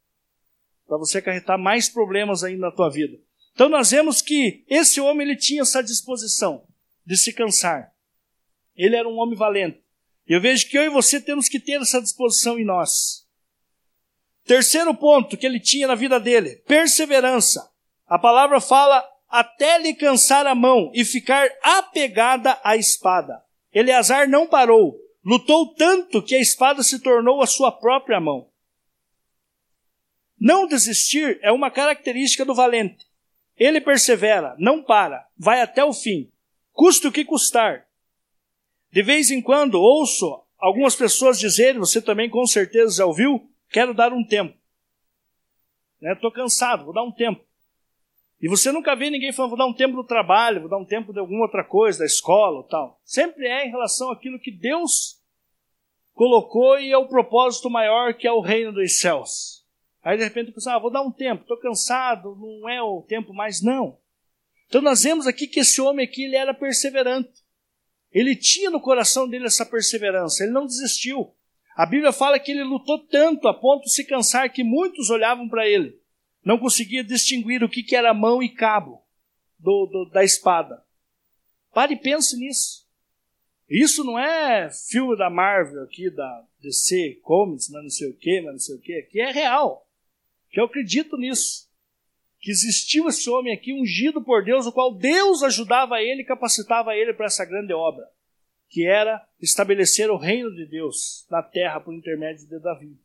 Para você acarretar mais problemas ainda na tua vida. Então nós vemos que esse homem ele tinha essa disposição de se cansar. Ele era um homem valente. E eu vejo que eu e você temos que ter essa disposição em nós. Terceiro ponto que ele tinha na vida dele: perseverança. A palavra fala até lhe cansar a mão e ficar apegada à espada. Eleazar não parou, lutou tanto que a espada se tornou a sua própria mão. Não desistir é uma característica do valente. Ele persevera, não para, vai até o fim, custa o que custar. De vez em quando ouço algumas pessoas dizerem, você também com certeza já ouviu, quero dar um tempo. Estou né? cansado, vou dar um tempo. E você nunca vê ninguém falando, vou dar um tempo do trabalho, vou dar um tempo de alguma outra coisa, da escola ou tal. Sempre é em relação àquilo que Deus colocou e é o propósito maior que é o reino dos céus. Aí de repente você, ah, vou dar um tempo, estou cansado, não é o tempo mais, não. Então nós vemos aqui que esse homem aqui ele era perseverante. Ele tinha no coração dele essa perseverança, ele não desistiu. A Bíblia fala que ele lutou tanto a ponto de se cansar que muitos olhavam para ele não conseguia distinguir o que, que era mão e cabo do, do, da espada. Pare e pense nisso. Isso não é filme da Marvel aqui, da DC Comics, mas não sei o que, mas não sei o que, que é real. Que eu acredito nisso. Que existiu esse homem aqui ungido por Deus, o qual Deus ajudava ele capacitava ele para essa grande obra, que era estabelecer o reino de Deus na terra por intermédio de Davi.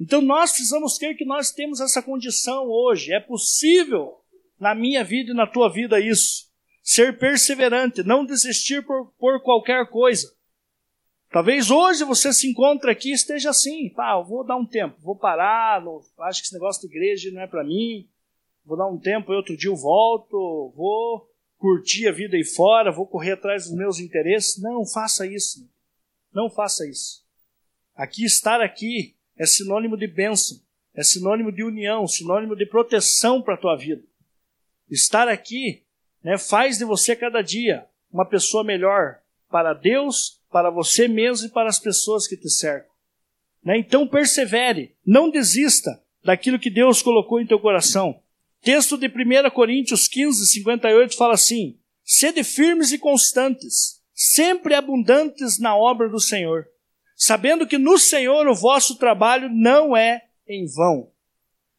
Então nós precisamos ter que nós temos essa condição hoje. É possível na minha vida e na tua vida isso. Ser perseverante, não desistir por, por qualquer coisa. Talvez hoje você se encontre aqui e esteja assim, pá, eu vou dar um tempo, vou parar, não, acho que esse negócio de igreja não é para mim, vou dar um tempo, outro dia eu volto, vou curtir a vida aí fora, vou correr atrás dos meus interesses. Não, faça isso. Não faça isso. Aqui, estar aqui é sinônimo de bênção, é sinônimo de união, sinônimo de proteção para a tua vida. Estar aqui né, faz de você cada dia uma pessoa melhor para Deus, para você mesmo e para as pessoas que te cercam. Né? Então persevere, não desista daquilo que Deus colocou em teu coração. Texto de 1 Coríntios 15, 58 fala assim: Sede firmes e constantes, sempre abundantes na obra do Senhor, sabendo que no Senhor o vosso trabalho não é em vão.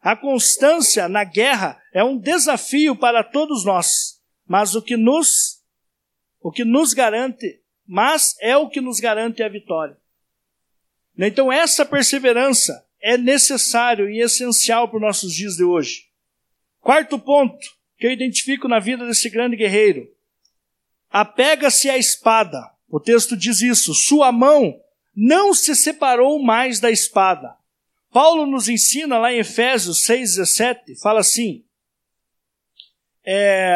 A constância na guerra é um desafio para todos nós, mas o que nos o que nos garante, mas é o que nos garante a vitória. Então essa perseverança é necessário e essencial para os nossos dias de hoje. Quarto ponto que eu identifico na vida desse grande guerreiro. Apega-se à espada. O texto diz isso. Sua mão não se separou mais da espada. Paulo nos ensina lá em Efésios 6,17, fala assim: é,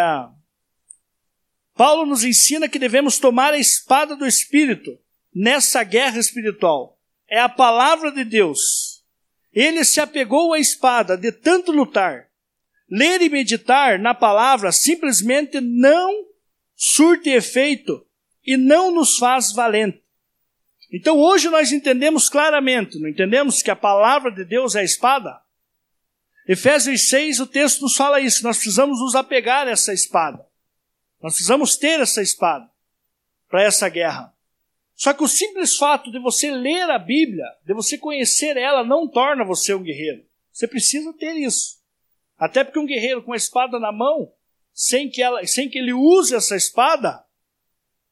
Paulo nos ensina que devemos tomar a espada do Espírito nessa guerra espiritual. É a palavra de Deus. Ele se apegou à espada de tanto lutar. Ler e meditar na palavra simplesmente não surte efeito e não nos faz valente. Então hoje nós entendemos claramente, não entendemos que a palavra de Deus é a espada? Efésios 6, o texto nos fala isso, nós precisamos nos apegar a essa espada. Nós precisamos ter essa espada para essa guerra. Só que o simples fato de você ler a Bíblia, de você conhecer ela, não torna você um guerreiro. Você precisa ter isso. Até porque um guerreiro com a espada na mão, sem que, ela, sem que ele use essa espada,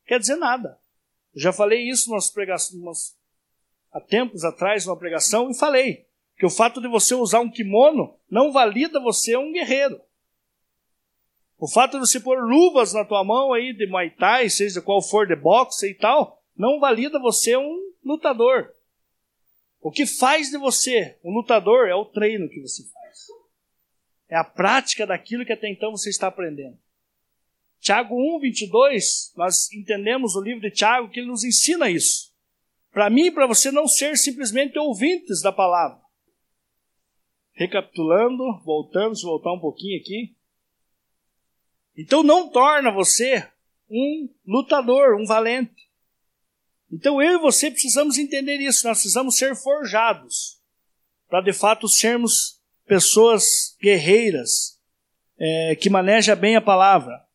quer dizer nada. Eu já falei isso nas pregações, há tempos atrás, numa pregação, e falei que o fato de você usar um kimono não valida você um guerreiro. O fato de você pôr luvas na tua mão aí de Muay Thai, seja qual for de boxe e tal, não valida você um lutador. O que faz de você um lutador é o treino que você faz. É a prática daquilo que até então você está aprendendo. Tiago 1, 22, nós entendemos o livro de Tiago que ele nos ensina isso. Para mim e para você não ser simplesmente ouvintes da palavra. Recapitulando, voltamos, voltar um pouquinho aqui. Então não torna você um lutador, um valente. Então eu e você precisamos entender isso, nós precisamos ser forjados para de fato sermos pessoas guerreiras é, que manejam bem a palavra.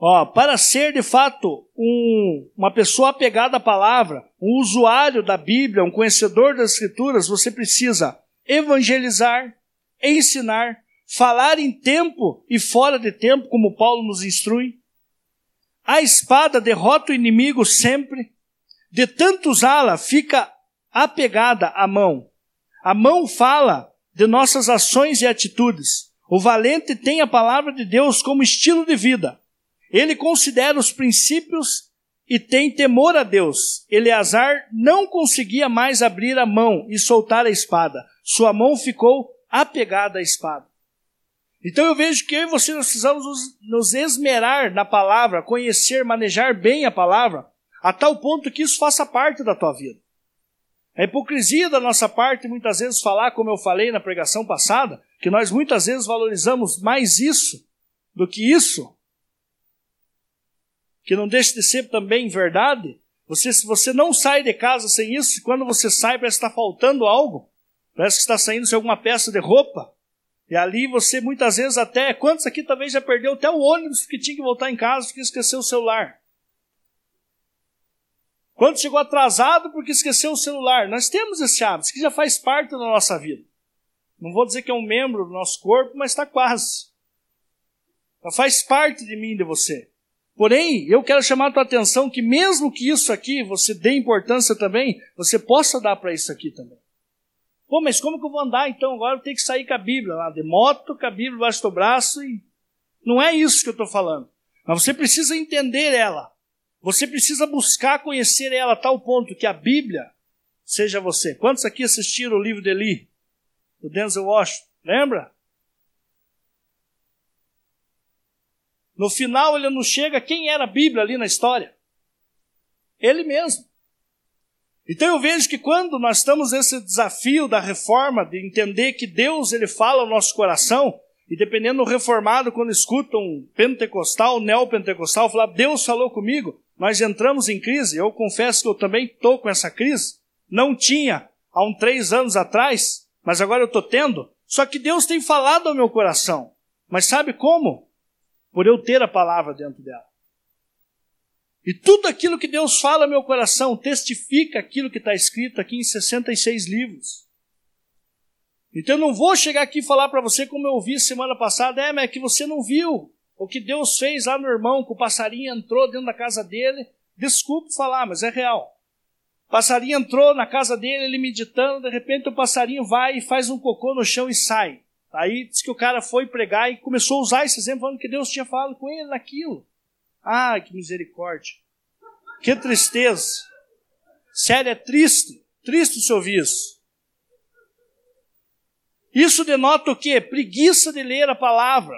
Ó, para ser de fato um, uma pessoa apegada à palavra, um usuário da Bíblia, um conhecedor das Escrituras, você precisa evangelizar, ensinar, falar em tempo e fora de tempo, como Paulo nos instrui. A espada derrota o inimigo sempre. De tanto usá-la, fica apegada à mão. A mão fala de nossas ações e atitudes. O valente tem a palavra de Deus como estilo de vida. Ele considera os princípios e tem temor a Deus. Eleazar não conseguia mais abrir a mão e soltar a espada. Sua mão ficou apegada à espada. Então eu vejo que eu e você precisamos nos esmerar na palavra, conhecer, manejar bem a palavra, a tal ponto que isso faça parte da tua vida. A hipocrisia da nossa parte muitas vezes falar, como eu falei na pregação passada, que nós muitas vezes valorizamos mais isso do que isso, que não deixe de ser também verdade. Você, se você não sai de casa sem isso, quando você sai parece que está faltando algo, parece que está saindo sem alguma peça de roupa. E ali você muitas vezes até, quantos aqui talvez já perdeu até o ônibus que tinha que voltar em casa porque esqueceu o celular? Quantos chegou atrasado porque esqueceu o celular? Nós temos esse hábito, que já faz parte da nossa vida. Não vou dizer que é um membro do nosso corpo, mas está quase. Já faz parte de mim de você. Porém, eu quero chamar a tua atenção que mesmo que isso aqui você dê importância também, você possa dar para isso aqui também. Pô, mas como que eu vou andar então? Agora eu tenho que sair com a Bíblia lá, de moto, com a Bíblia debaixo do braço e. Não é isso que eu estou falando. Mas você precisa entender ela. Você precisa buscar conhecer ela a tal ponto que a Bíblia seja você. Quantos aqui assistiram o livro de Eli? Do Denzel Washington? Lembra? No final ele não chega quem era a Bíblia ali na história. Ele mesmo. Então eu vejo que quando nós estamos nesse desafio da reforma, de entender que Deus ele fala ao nosso coração, e dependendo do reformado, quando escuta um pentecostal, um neopentecostal, falar, Deus falou comigo, nós entramos em crise. Eu confesso que eu também estou com essa crise. Não tinha há uns três anos atrás, mas agora eu estou tendo. Só que Deus tem falado ao meu coração. Mas sabe como? Por eu ter a palavra dentro dela. E tudo aquilo que Deus fala meu coração testifica aquilo que está escrito aqui em 66 livros. Então eu não vou chegar aqui e falar para você como eu ouvi semana passada, é, mas é que você não viu o que Deus fez lá no irmão, que o passarinho entrou dentro da casa dele. Desculpe falar, mas é real. O passarinho entrou na casa dele, ele meditando, de repente o passarinho vai e faz um cocô no chão e sai. Aí diz que o cara foi pregar e começou a usar esse exemplo, falando que Deus tinha falado com ele naquilo. Ai, que misericórdia. Que tristeza. Sério, é triste. Triste se ouvir isso. Isso denota o quê? Preguiça de ler a palavra.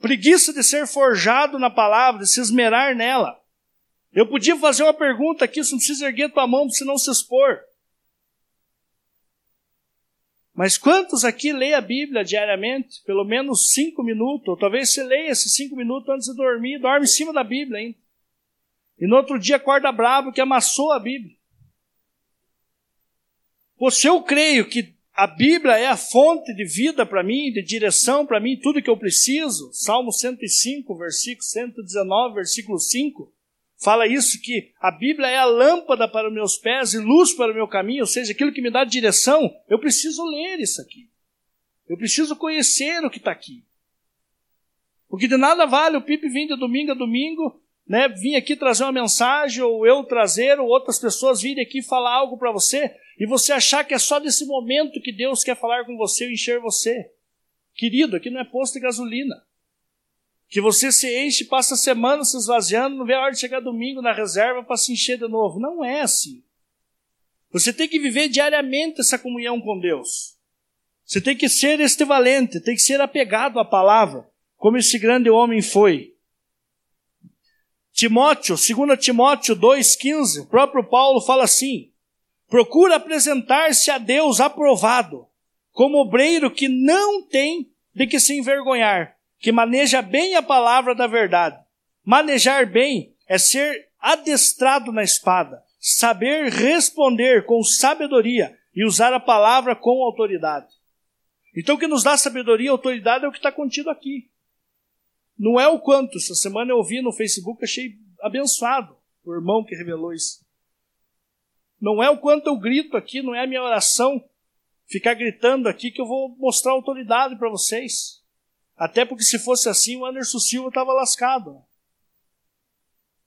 Preguiça de ser forjado na palavra, de se esmerar nela. Eu podia fazer uma pergunta aqui, você não precisa erguer tua mão para não se expor. Mas quantos aqui lê a Bíblia diariamente? Pelo menos cinco minutos, ou talvez você leia esses cinco minutos antes de dormir, dorme em cima da Bíblia ainda. E no outro dia acorda bravo que amassou a Bíblia. Pô, se eu creio que a Bíblia é a fonte de vida para mim, de direção para mim, tudo que eu preciso, Salmo 105, versículo 119, versículo 5, fala isso que a Bíblia é a lâmpada para os meus pés e luz para o meu caminho, ou seja, aquilo que me dá direção, eu preciso ler isso aqui. Eu preciso conhecer o que está aqui. Porque de nada vale o Pipe vir de domingo a domingo, né, vir aqui trazer uma mensagem, ou eu trazer, ou outras pessoas virem aqui falar algo para você, e você achar que é só nesse momento que Deus quer falar com você ou encher você. Querido, aqui não é posto de gasolina que você se enche, passa a semana se esvaziando, não vê a hora de chegar domingo na reserva para se encher de novo. Não é assim. Você tem que viver diariamente essa comunhão com Deus. Você tem que ser este valente, tem que ser apegado à palavra, como esse grande homem foi. Timóteo, 2 Timóteo 2,15, o próprio Paulo fala assim: procura apresentar-se a Deus aprovado, como obreiro que não tem de que se envergonhar que maneja bem a palavra da verdade. Manejar bem é ser adestrado na espada, saber responder com sabedoria e usar a palavra com autoridade. Então, o que nos dá sabedoria e autoridade é o que está contido aqui. Não é o quanto. Essa semana eu ouvi no Facebook, achei abençoado o irmão que revelou isso. Não é o quanto eu grito aqui, não é a minha oração ficar gritando aqui que eu vou mostrar autoridade para vocês. Até porque se fosse assim, o Anderson Silva estava lascado.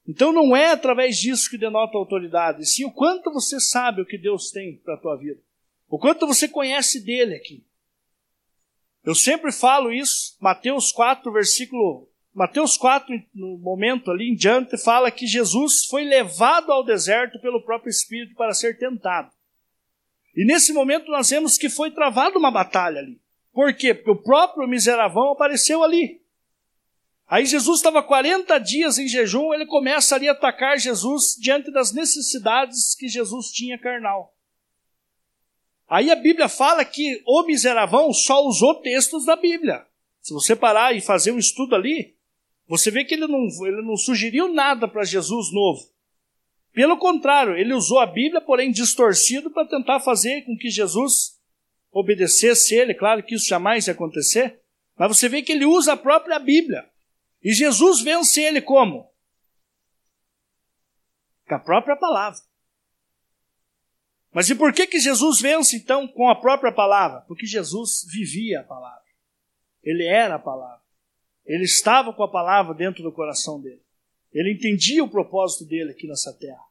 Então não é através disso que denota autoridade, sim o quanto você sabe o que Deus tem para a tua vida. O quanto você conhece dele aqui. Eu sempre falo isso, Mateus 4, versículo. Mateus 4, no momento ali em diante, fala que Jesus foi levado ao deserto pelo próprio Espírito para ser tentado. E nesse momento nós vemos que foi travada uma batalha ali. Por quê? Porque o próprio miseravão apareceu ali. Aí Jesus estava 40 dias em jejum, ele começa ali a atacar Jesus diante das necessidades que Jesus tinha carnal. Aí a Bíblia fala que o miseravão só usou textos da Bíblia. Se você parar e fazer um estudo ali, você vê que ele não, ele não sugeriu nada para Jesus novo. Pelo contrário, ele usou a Bíblia, porém distorcido, para tentar fazer com que Jesus obedecesse ele, claro que isso jamais ia acontecer, mas você vê que ele usa a própria Bíblia. E Jesus vence ele como? Com a própria palavra. Mas e por que, que Jesus vence então com a própria palavra? Porque Jesus vivia a palavra. Ele era a palavra. Ele estava com a palavra dentro do coração dele. Ele entendia o propósito dele aqui nessa terra.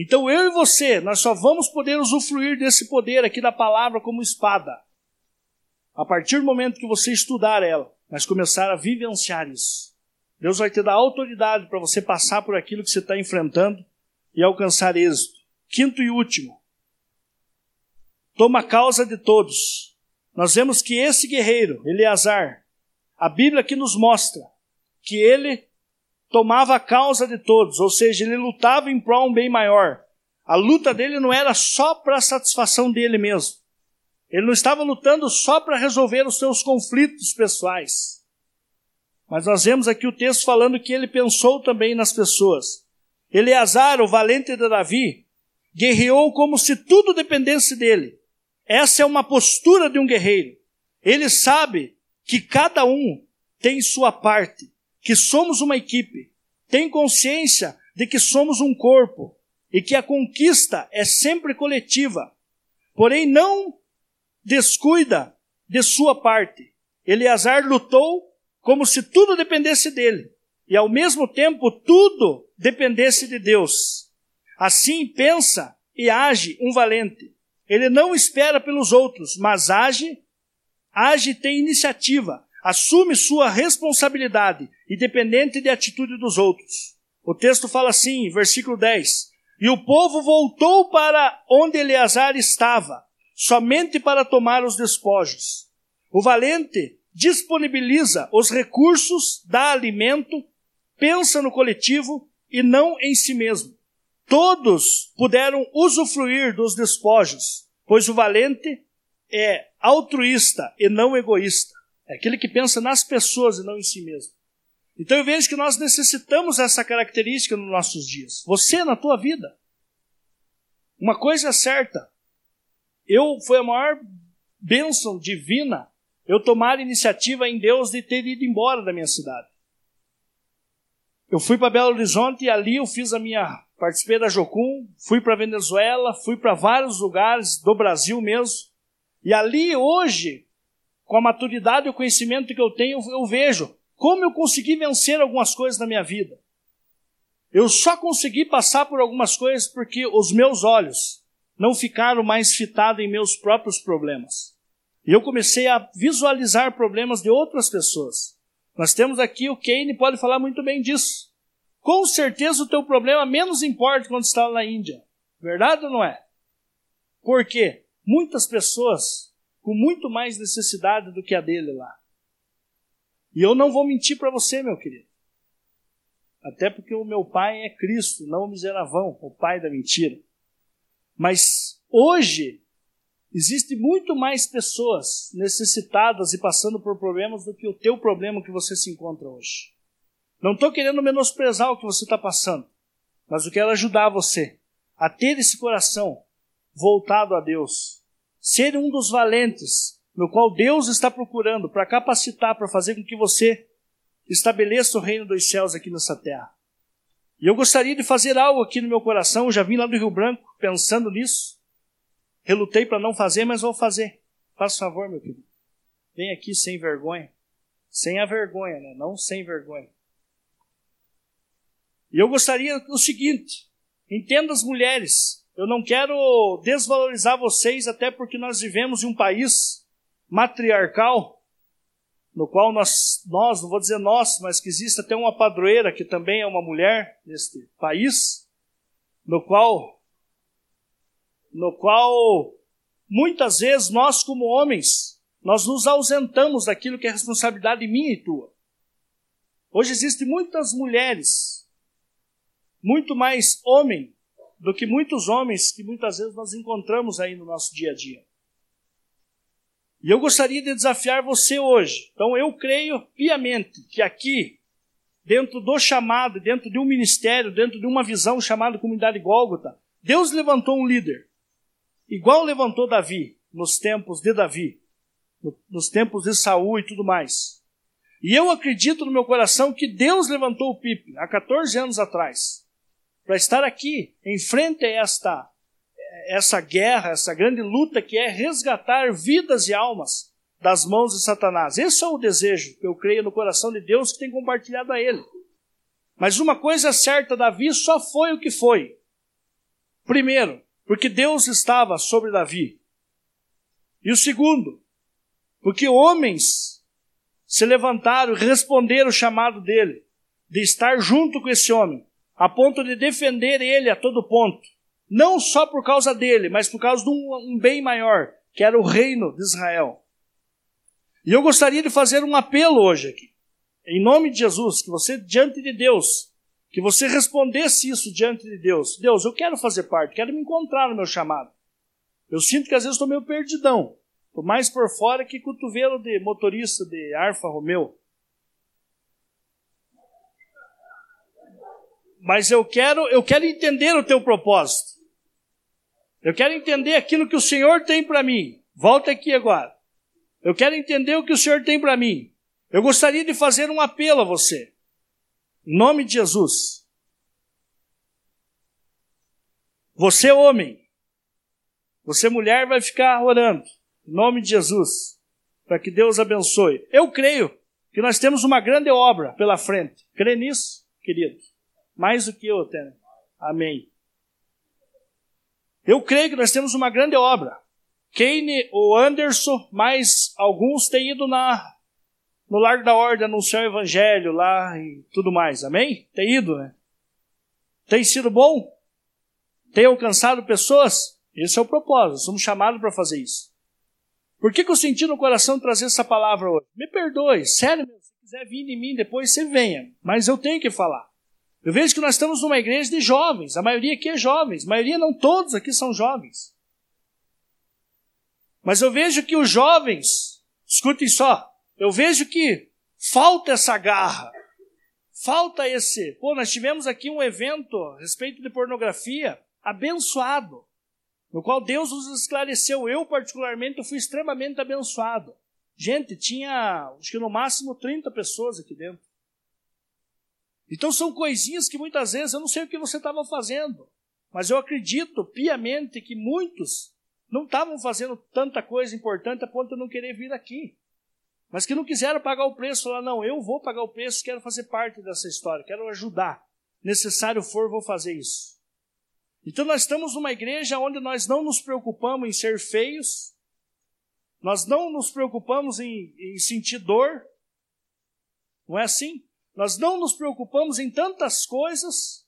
Então eu e você, nós só vamos poder usufruir desse poder aqui da palavra como espada. A partir do momento que você estudar ela, mas começar a vivenciar isso. Deus vai te dar autoridade para você passar por aquilo que você está enfrentando e alcançar êxito. Quinto e último. Toma causa de todos. Nós vemos que esse guerreiro, Eleazar, a Bíblia aqui nos mostra que ele tomava a causa de todos, ou seja, ele lutava em prol um bem maior. A luta dele não era só para a satisfação dele mesmo. Ele não estava lutando só para resolver os seus conflitos pessoais. Mas nós vemos aqui o texto falando que ele pensou também nas pessoas. Eleazar, o valente de Davi, guerreou como se tudo dependesse dele. Essa é uma postura de um guerreiro. Ele sabe que cada um tem sua parte que somos uma equipe, tem consciência de que somos um corpo e que a conquista é sempre coletiva, porém não descuida de sua parte. Eleazar lutou como se tudo dependesse dele e ao mesmo tempo tudo dependesse de Deus. Assim pensa e age um valente. Ele não espera pelos outros, mas age, age e tem iniciativa assume sua responsabilidade, independente de atitude dos outros. O texto fala assim, versículo 10: E o povo voltou para onde Eleazar estava, somente para tomar os despojos. O valente disponibiliza os recursos, dá alimento, pensa no coletivo e não em si mesmo. Todos puderam usufruir dos despojos, pois o valente é altruísta e não egoísta. É aquele que pensa nas pessoas e não em si mesmo. Então eu vejo que nós necessitamos essa característica nos nossos dias. Você na tua vida. Uma coisa é certa. Eu foi a maior bênção divina eu tomar iniciativa em Deus de ter ido embora da minha cidade. Eu fui para Belo Horizonte e ali eu fiz a minha participei da Jocum, fui para Venezuela, fui para vários lugares do Brasil mesmo. E ali hoje com a maturidade e o conhecimento que eu tenho, eu vejo como eu consegui vencer algumas coisas na minha vida. Eu só consegui passar por algumas coisas porque os meus olhos não ficaram mais fitados em meus próprios problemas. E eu comecei a visualizar problemas de outras pessoas. Nós temos aqui o Kane pode falar muito bem disso. Com certeza o teu problema menos importa quando está na Índia. Verdade ou não é? Por quê? Muitas pessoas com muito mais necessidade do que a dele lá. E eu não vou mentir para você, meu querido. Até porque o meu pai é Cristo, não o miseravão, o pai da mentira. Mas hoje existe muito mais pessoas necessitadas e passando por problemas do que o teu problema que você se encontra hoje. Não estou querendo menosprezar o que você está passando, mas eu quero ajudar você a ter esse coração voltado a Deus, ser um dos valentes, no qual Deus está procurando para capacitar, para fazer com que você estabeleça o reino dos céus aqui nessa terra. E eu gostaria de fazer algo aqui no meu coração, eu já vim lá do Rio Branco pensando nisso. Relutei para não fazer, mas vou fazer. Faça favor, meu querido. Vem aqui sem vergonha. Sem a vergonha, né? Não sem vergonha. E eu gostaria o seguinte: entenda as mulheres. Eu não quero desvalorizar vocês, até porque nós vivemos em um país matriarcal, no qual nós, nós, não vou dizer nós, mas que existe até uma padroeira que também é uma mulher neste país, no qual, no qual muitas vezes nós como homens, nós nos ausentamos daquilo que é responsabilidade minha e tua. Hoje existem muitas mulheres, muito mais homem do que muitos homens que muitas vezes nós encontramos aí no nosso dia a dia. E eu gostaria de desafiar você hoje. Então eu creio piamente que aqui, dentro do chamado, dentro de um ministério, dentro de uma visão chamada Comunidade Gólgota, Deus levantou um líder, igual levantou Davi nos tempos de Davi, nos tempos de Saul e tudo mais. E eu acredito no meu coração que Deus levantou o Pipe há 14 anos atrás para estar aqui em frente a esta essa guerra, essa grande luta que é resgatar vidas e almas das mãos de Satanás. Esse é o desejo que eu creio no coração de Deus que tem compartilhado a ele. Mas uma coisa é certa, Davi só foi o que foi. Primeiro, porque Deus estava sobre Davi. E o segundo, porque homens se levantaram e responderam o chamado dele, de estar junto com esse homem, a ponto de defender ele a todo ponto. Não só por causa dele, mas por causa de um, um bem maior, que era o reino de Israel. E eu gostaria de fazer um apelo hoje aqui, em nome de Jesus, que você, diante de Deus, que você respondesse isso diante de Deus. Deus, eu quero fazer parte, quero me encontrar no meu chamado. Eu sinto que às vezes estou meio perdidão. Estou mais por fora que cotovelo de motorista de Arfa Romeo. Mas eu quero, eu quero entender o teu propósito. Eu quero entender aquilo que o Senhor tem para mim. Volta aqui agora. Eu quero entender o que o Senhor tem para mim. Eu gostaria de fazer um apelo a você. Em nome de Jesus. Você, homem, você, mulher, vai ficar orando. Em nome de Jesus. Para que Deus abençoe. Eu creio que nós temos uma grande obra pela frente. Crê nisso, querido? Mais do que eu, até. Amém. Eu creio que nós temos uma grande obra. Kane, o Anderson, mais alguns têm ido na, no Largo da Ordem anunciar o Evangelho lá e tudo mais. Amém? Tem ido, né? Tem sido bom? Tem alcançado pessoas? Esse é o propósito. Somos chamados para fazer isso. Por que, que eu senti no coração trazer essa palavra hoje? Me perdoe, sério, se quiser vir em mim depois, você venha. Mas eu tenho que falar. Eu vejo que nós estamos numa igreja de jovens. A maioria aqui é jovens. A maioria, não todos aqui são jovens. Mas eu vejo que os jovens, escutem só, eu vejo que falta essa garra. Falta esse. Pô, nós tivemos aqui um evento a respeito de pornografia abençoado no qual Deus nos esclareceu. Eu, particularmente, eu fui extremamente abençoado. Gente, tinha, acho que no máximo 30 pessoas aqui dentro. Então são coisinhas que muitas vezes eu não sei o que você estava fazendo, mas eu acredito piamente que muitos não estavam fazendo tanta coisa importante a ponto de não querer vir aqui. Mas que não quiseram pagar o preço, lá não, eu vou pagar o preço, quero fazer parte dessa história, quero ajudar. Necessário for, vou fazer isso. Então nós estamos numa igreja onde nós não nos preocupamos em ser feios, nós não nos preocupamos em, em sentir dor, não é assim? Nós não nos preocupamos em tantas coisas,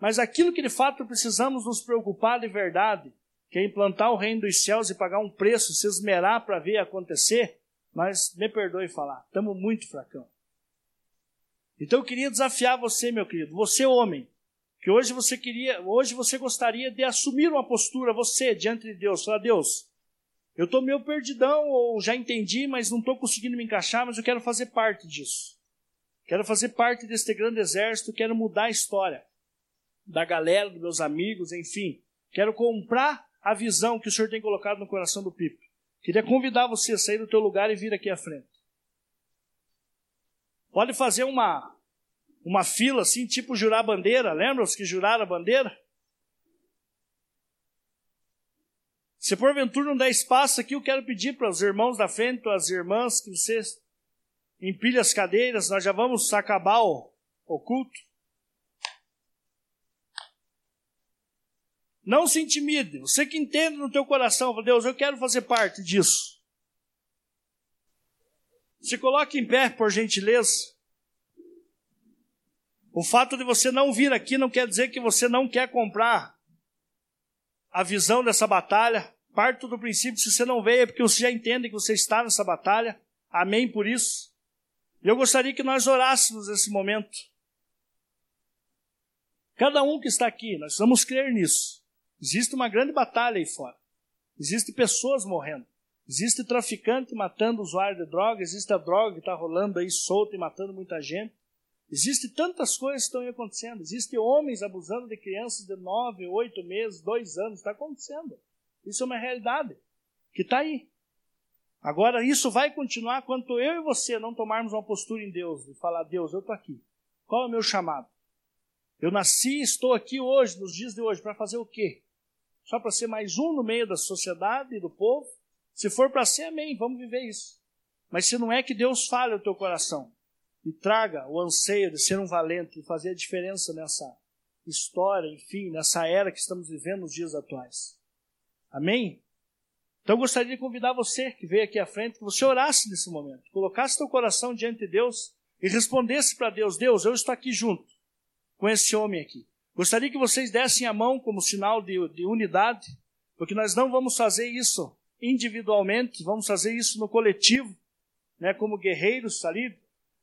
mas aquilo que de fato precisamos nos preocupar de verdade, que é implantar o reino dos céus e pagar um preço, se esmerar para ver acontecer, nós, me perdoe falar, estamos muito fracão. Então eu queria desafiar você, meu querido, você homem, que hoje você queria, hoje você gostaria de assumir uma postura, você, diante de Deus, falar, Deus, eu estou meio perdidão, ou já entendi, mas não estou conseguindo me encaixar, mas eu quero fazer parte disso. Quero fazer parte deste grande exército, quero mudar a história da galera, dos meus amigos, enfim. Quero comprar a visão que o Senhor tem colocado no coração do Pipe. Queria convidar você a sair do teu lugar e vir aqui à frente. Pode fazer uma uma fila assim, tipo jurar bandeira. Lembra os que juraram a bandeira? Se porventura não der espaço aqui, eu quero pedir para os irmãos da frente, para as irmãs, que vocês empilhem as cadeiras, nós já vamos acabar o, o culto. Não se intimide. Você que entende no teu coração, Deus, eu quero fazer parte disso. Se coloque em pé, por gentileza. O fato de você não vir aqui não quer dizer que você não quer comprar a visão dessa batalha. Parto do princípio, se você não veio, é porque você já entende que você está nessa batalha. Amém por isso. E eu gostaria que nós orássemos nesse momento. Cada um que está aqui, nós vamos crer nisso. Existe uma grande batalha aí fora. Existem pessoas morrendo. Existe traficante matando usuário de droga. Existe a droga que está rolando aí solta e matando muita gente. Existem tantas coisas que estão acontecendo. Existem homens abusando de crianças de nove, oito meses, dois anos. Está acontecendo. Isso é uma realidade que está aí. Agora, isso vai continuar quando eu e você não tomarmos uma postura em Deus e falar: Deus, eu estou aqui. Qual é o meu chamado? Eu nasci e estou aqui hoje, nos dias de hoje, para fazer o quê? Só para ser mais um no meio da sociedade e do povo? Se for para ser, amém, vamos viver isso. Mas se não é que Deus fale o teu coração, e traga o anseio de ser um valente e fazer a diferença nessa, história, enfim, nessa era que estamos vivendo nos dias atuais. Amém? Então eu gostaria de convidar você que veio aqui à frente, que você orasse nesse momento, colocasse seu coração diante de Deus e respondesse para Deus: Deus, eu estou aqui junto com esse homem aqui. Gostaria que vocês dessem a mão como sinal de, de unidade, porque nós não vamos fazer isso individualmente, vamos fazer isso no coletivo, né, como guerreiros ali.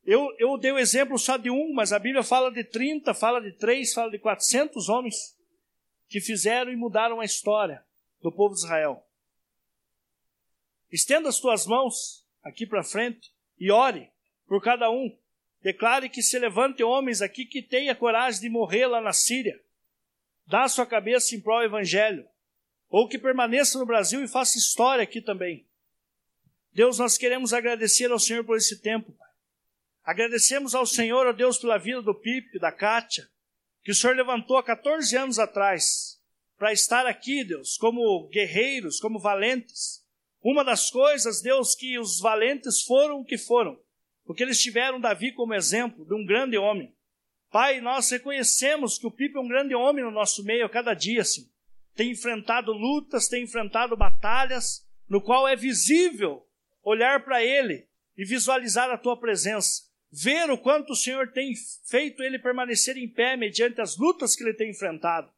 Eu, eu dei o exemplo só de um, mas a Bíblia fala de 30, fala de três, fala de 400 homens que fizeram e mudaram a história do povo de Israel. Estenda as tuas mãos aqui para frente e ore por cada um. Declare que se levante homens aqui que tenha coragem de morrer lá na Síria. Dá sua cabeça em prol do evangelho. Ou que permaneça no Brasil e faça história aqui também. Deus, nós queremos agradecer ao Senhor por esse tempo, Pai. Agradecemos ao Senhor, ó Deus, pela vida do Pipe, da Kátia, que o Senhor levantou há 14 anos atrás, para estar aqui, Deus, como guerreiros, como valentes, uma das coisas, Deus, que os valentes foram o que foram, porque eles tiveram Davi como exemplo de um grande homem. Pai, nós reconhecemos que o Pipe é um grande homem no nosso meio a cada dia, sim. Tem enfrentado lutas, tem enfrentado batalhas, no qual é visível olhar para ele e visualizar a tua presença. Ver o quanto o Senhor tem feito ele permanecer em pé mediante as lutas que ele tem enfrentado.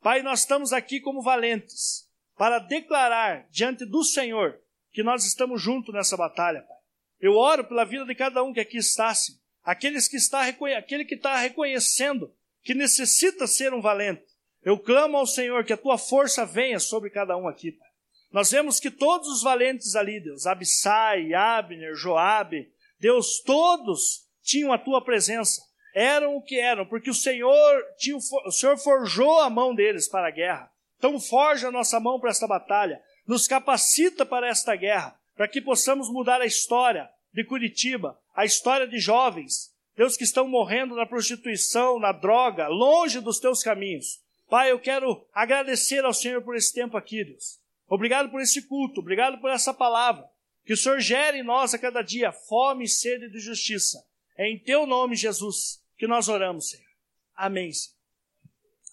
Pai, nós estamos aqui como valentes para declarar diante do Senhor que nós estamos juntos nessa batalha, Pai. Eu oro pela vida de cada um que aqui está, sim. Aqueles que está, aquele que está reconhecendo que necessita ser um valente. Eu clamo ao Senhor que a tua força venha sobre cada um aqui, Pai. Nós vemos que todos os valentes ali, Deus, Abissai, Abner, Joabe, Deus, todos tinham a tua presença. Eram o que eram, porque o Senhor, tinha, o Senhor forjou a mão deles para a guerra. Então forja a nossa mão para esta batalha, nos capacita para esta guerra, para que possamos mudar a história de Curitiba, a história de jovens, Deus que estão morrendo na prostituição, na droga, longe dos teus caminhos. Pai, eu quero agradecer ao Senhor por esse tempo aqui, Deus. Obrigado por esse culto, obrigado por essa palavra. Que o Senhor gere em nós a cada dia fome e sede de justiça. É em teu nome, Jesus, que nós oramos, Senhor. Amém, Senhor.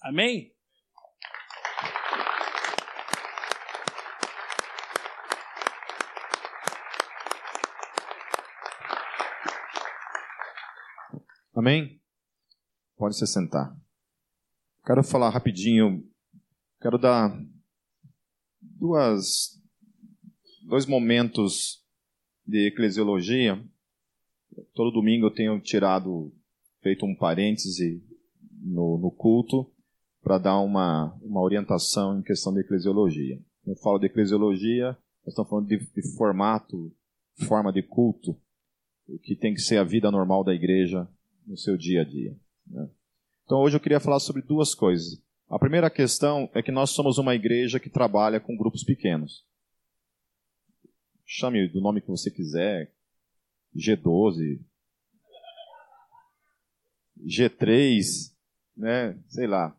Amém? Amém? Pode se sentar. Quero falar rapidinho, quero dar duas, dois momentos de eclesiologia. Todo domingo eu tenho tirado, feito um parêntese no, no culto para dar uma, uma orientação em questão de eclesiologia. Quando eu falo de eclesiologia, nós estamos falando de, de formato, forma de culto, o que tem que ser a vida normal da igreja no seu dia a dia. Né? Então hoje eu queria falar sobre duas coisas. A primeira questão é que nós somos uma igreja que trabalha com grupos pequenos. Chame do nome que você quiser, G12, G3, né, sei lá,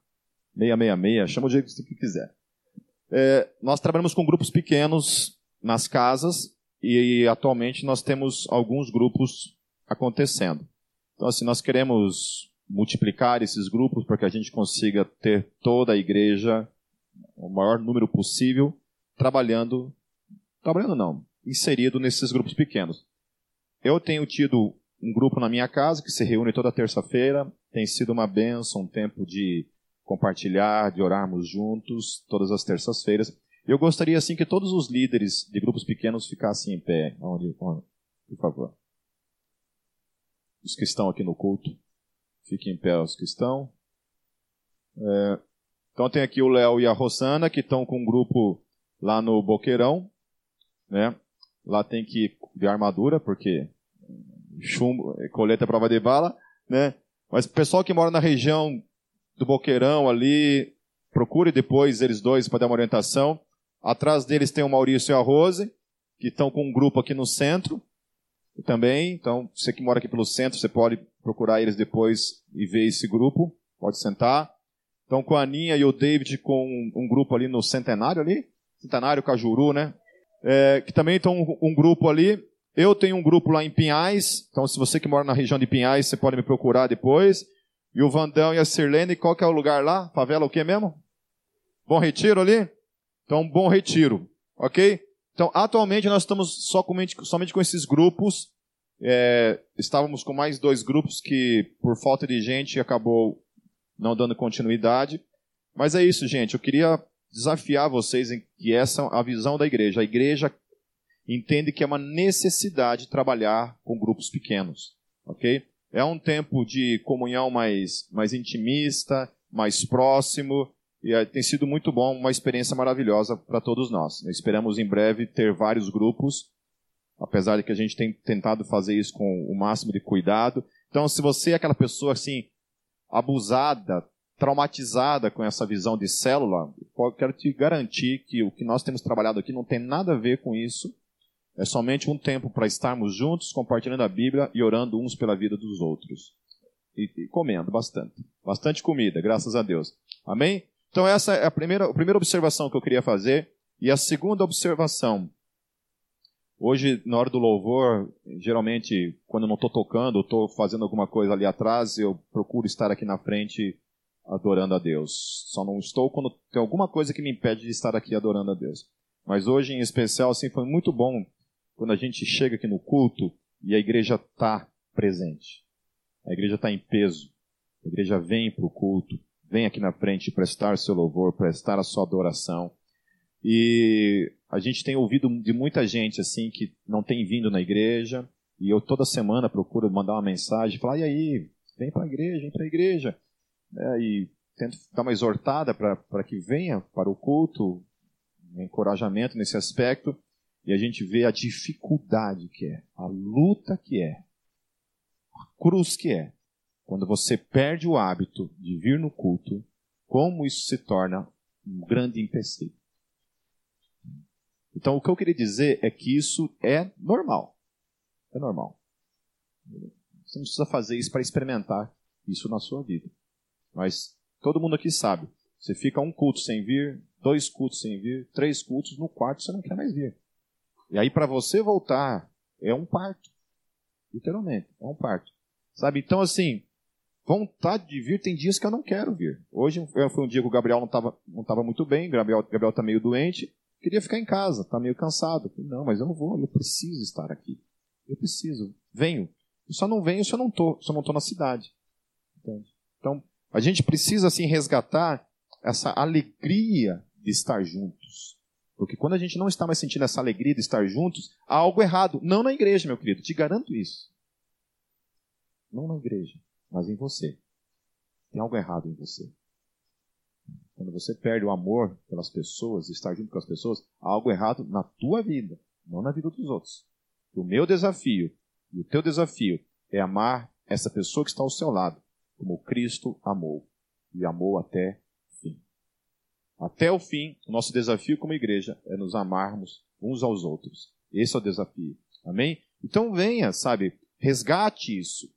666, chama o jeito que quiser. É, nós trabalhamos com grupos pequenos nas casas e atualmente nós temos alguns grupos acontecendo. Então, assim, nós queremos multiplicar esses grupos para que a gente consiga ter toda a igreja, o maior número possível, trabalhando, trabalhando não, inserido nesses grupos pequenos. Eu tenho tido um grupo na minha casa que se reúne toda terça-feira, tem sido uma benção, um tempo de compartilhar, de orarmos juntos, todas as terças-feiras. Eu gostaria, assim, que todos os líderes de grupos pequenos ficassem em pé. Onde, por favor. Os que estão aqui no culto, fiquem em pé os que estão. É, então tem aqui o Léo e a Rosana, que estão com um grupo lá no Boqueirão. Né? Lá tem que de armadura, porque chumbo, coleta prova de bala. Né? Mas o pessoal que mora na região do Boqueirão ali, procure depois eles dois para dar uma orientação. Atrás deles tem o Maurício e a Rose, que estão com um grupo aqui no centro também. Então, você que mora aqui pelo centro, você pode procurar eles depois e ver esse grupo. Pode sentar. Então, com a Aninha e o David com um, grupo ali no Centenário ali. Centenário Cajuru, né? É, que também estão um, um grupo ali. Eu tenho um grupo lá em Pinhais. Então, se você que mora na região de Pinhais, você pode me procurar depois. e o Vandão e a Sirlene, qual que é o lugar lá? Favela o quê mesmo? Bom Retiro ali? Então, Bom Retiro, ok? Então, atualmente nós estamos somente, somente com esses grupos. É, estávamos com mais dois grupos que, por falta de gente, acabou não dando continuidade. Mas é isso, gente. Eu queria desafiar vocês em que essa é a visão da igreja. A igreja entende que é uma necessidade trabalhar com grupos pequenos, ok? É um tempo de comunhão mais, mais intimista, mais próximo, e é, tem sido muito bom, uma experiência maravilhosa para todos nós. Esperamos em breve ter vários grupos, apesar de que a gente tem tentado fazer isso com o máximo de cuidado. Então, se você é aquela pessoa assim, abusada, traumatizada com essa visão de célula, quero te garantir que o que nós temos trabalhado aqui não tem nada a ver com isso. É somente um tempo para estarmos juntos, compartilhando a Bíblia e orando uns pela vida dos outros. E, e, comendo bastante. Bastante comida, graças a Deus. Amém? Então, essa é a primeira, a primeira observação que eu queria fazer. E a segunda observação. Hoje, na hora do louvor, geralmente, quando eu não estou tocando, estou fazendo alguma coisa ali atrás, eu procuro estar aqui na frente adorando a Deus. Só não estou quando tem alguma coisa que me impede de estar aqui adorando a Deus. Mas hoje, em especial, assim, foi muito bom quando a gente chega aqui no culto e a igreja está presente. A igreja está em peso. A igreja vem para o culto, vem aqui na frente prestar seu louvor, prestar a sua adoração. E a gente tem ouvido de muita gente assim que não tem vindo na igreja, e eu toda semana procuro mandar uma mensagem, falar: e aí, vem para a igreja, vem para a igreja. É, e tento dar uma exortada para que venha para o culto, um encorajamento nesse aspecto e a gente vê a dificuldade que é, a luta que é, a cruz que é, quando você perde o hábito de vir no culto, como isso se torna um grande empecilho. Então, o que eu queria dizer é que isso é normal. É normal. Você não precisa fazer isso para experimentar isso na sua vida. Mas todo mundo aqui sabe. Você fica um culto sem vir, dois cultos sem vir, três cultos, no quarto você não quer mais vir. E aí, para você voltar, é um parto. Literalmente, é um parto. Sabe? Então, assim, vontade de vir, tem dias que eu não quero vir. Hoje foi um dia que o Gabriel não estava não tava muito bem, o Gabriel, Gabriel tá meio doente, queria ficar em casa, tá meio cansado. Não, mas eu não vou, eu preciso estar aqui. Eu preciso. Venho. Eu só não venho se eu não tô, se eu não tô na cidade. Entende? Então, a gente precisa assim resgatar essa alegria de estar juntos. Porque quando a gente não está mais sentindo essa alegria de estar juntos, há algo errado. Não na igreja, meu querido, te garanto isso. Não na igreja, mas em você. Tem algo errado em você. Quando você perde o amor pelas pessoas, estar junto com as pessoas, há algo errado na tua vida, não na vida dos outros. O meu desafio e o teu desafio é amar essa pessoa que está ao seu lado, como Cristo amou e amou até até o fim, o nosso desafio como igreja é nos amarmos uns aos outros. Esse é o desafio. Amém? Então venha, sabe, resgate isso.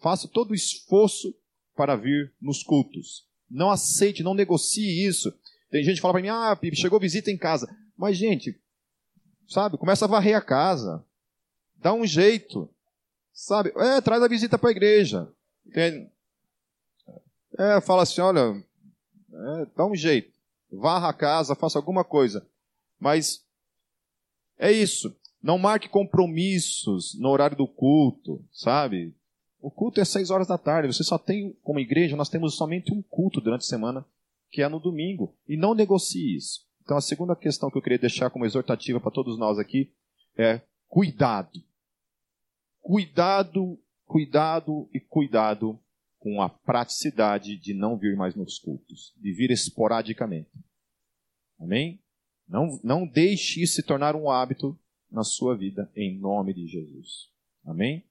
Faça todo o esforço para vir nos cultos. Não aceite, não negocie isso. Tem gente que fala para mim, ah, chegou visita em casa. Mas, gente, sabe, começa a varrer a casa. Dá um jeito. Sabe? É, traz a visita para a igreja. É, fala assim, olha, é, dá um jeito varra a casa, faça alguma coisa. Mas é isso. Não marque compromissos no horário do culto, sabe? O culto é seis horas da tarde. Você só tem, como igreja, nós temos somente um culto durante a semana, que é no domingo. E não negocie isso. Então, a segunda questão que eu queria deixar como exortativa para todos nós aqui é cuidado. Cuidado, cuidado e cuidado com a praticidade de não vir mais nos cultos, de vir esporadicamente. Amém? Não, não deixe isso se tornar um hábito na sua vida, em nome de Jesus. Amém?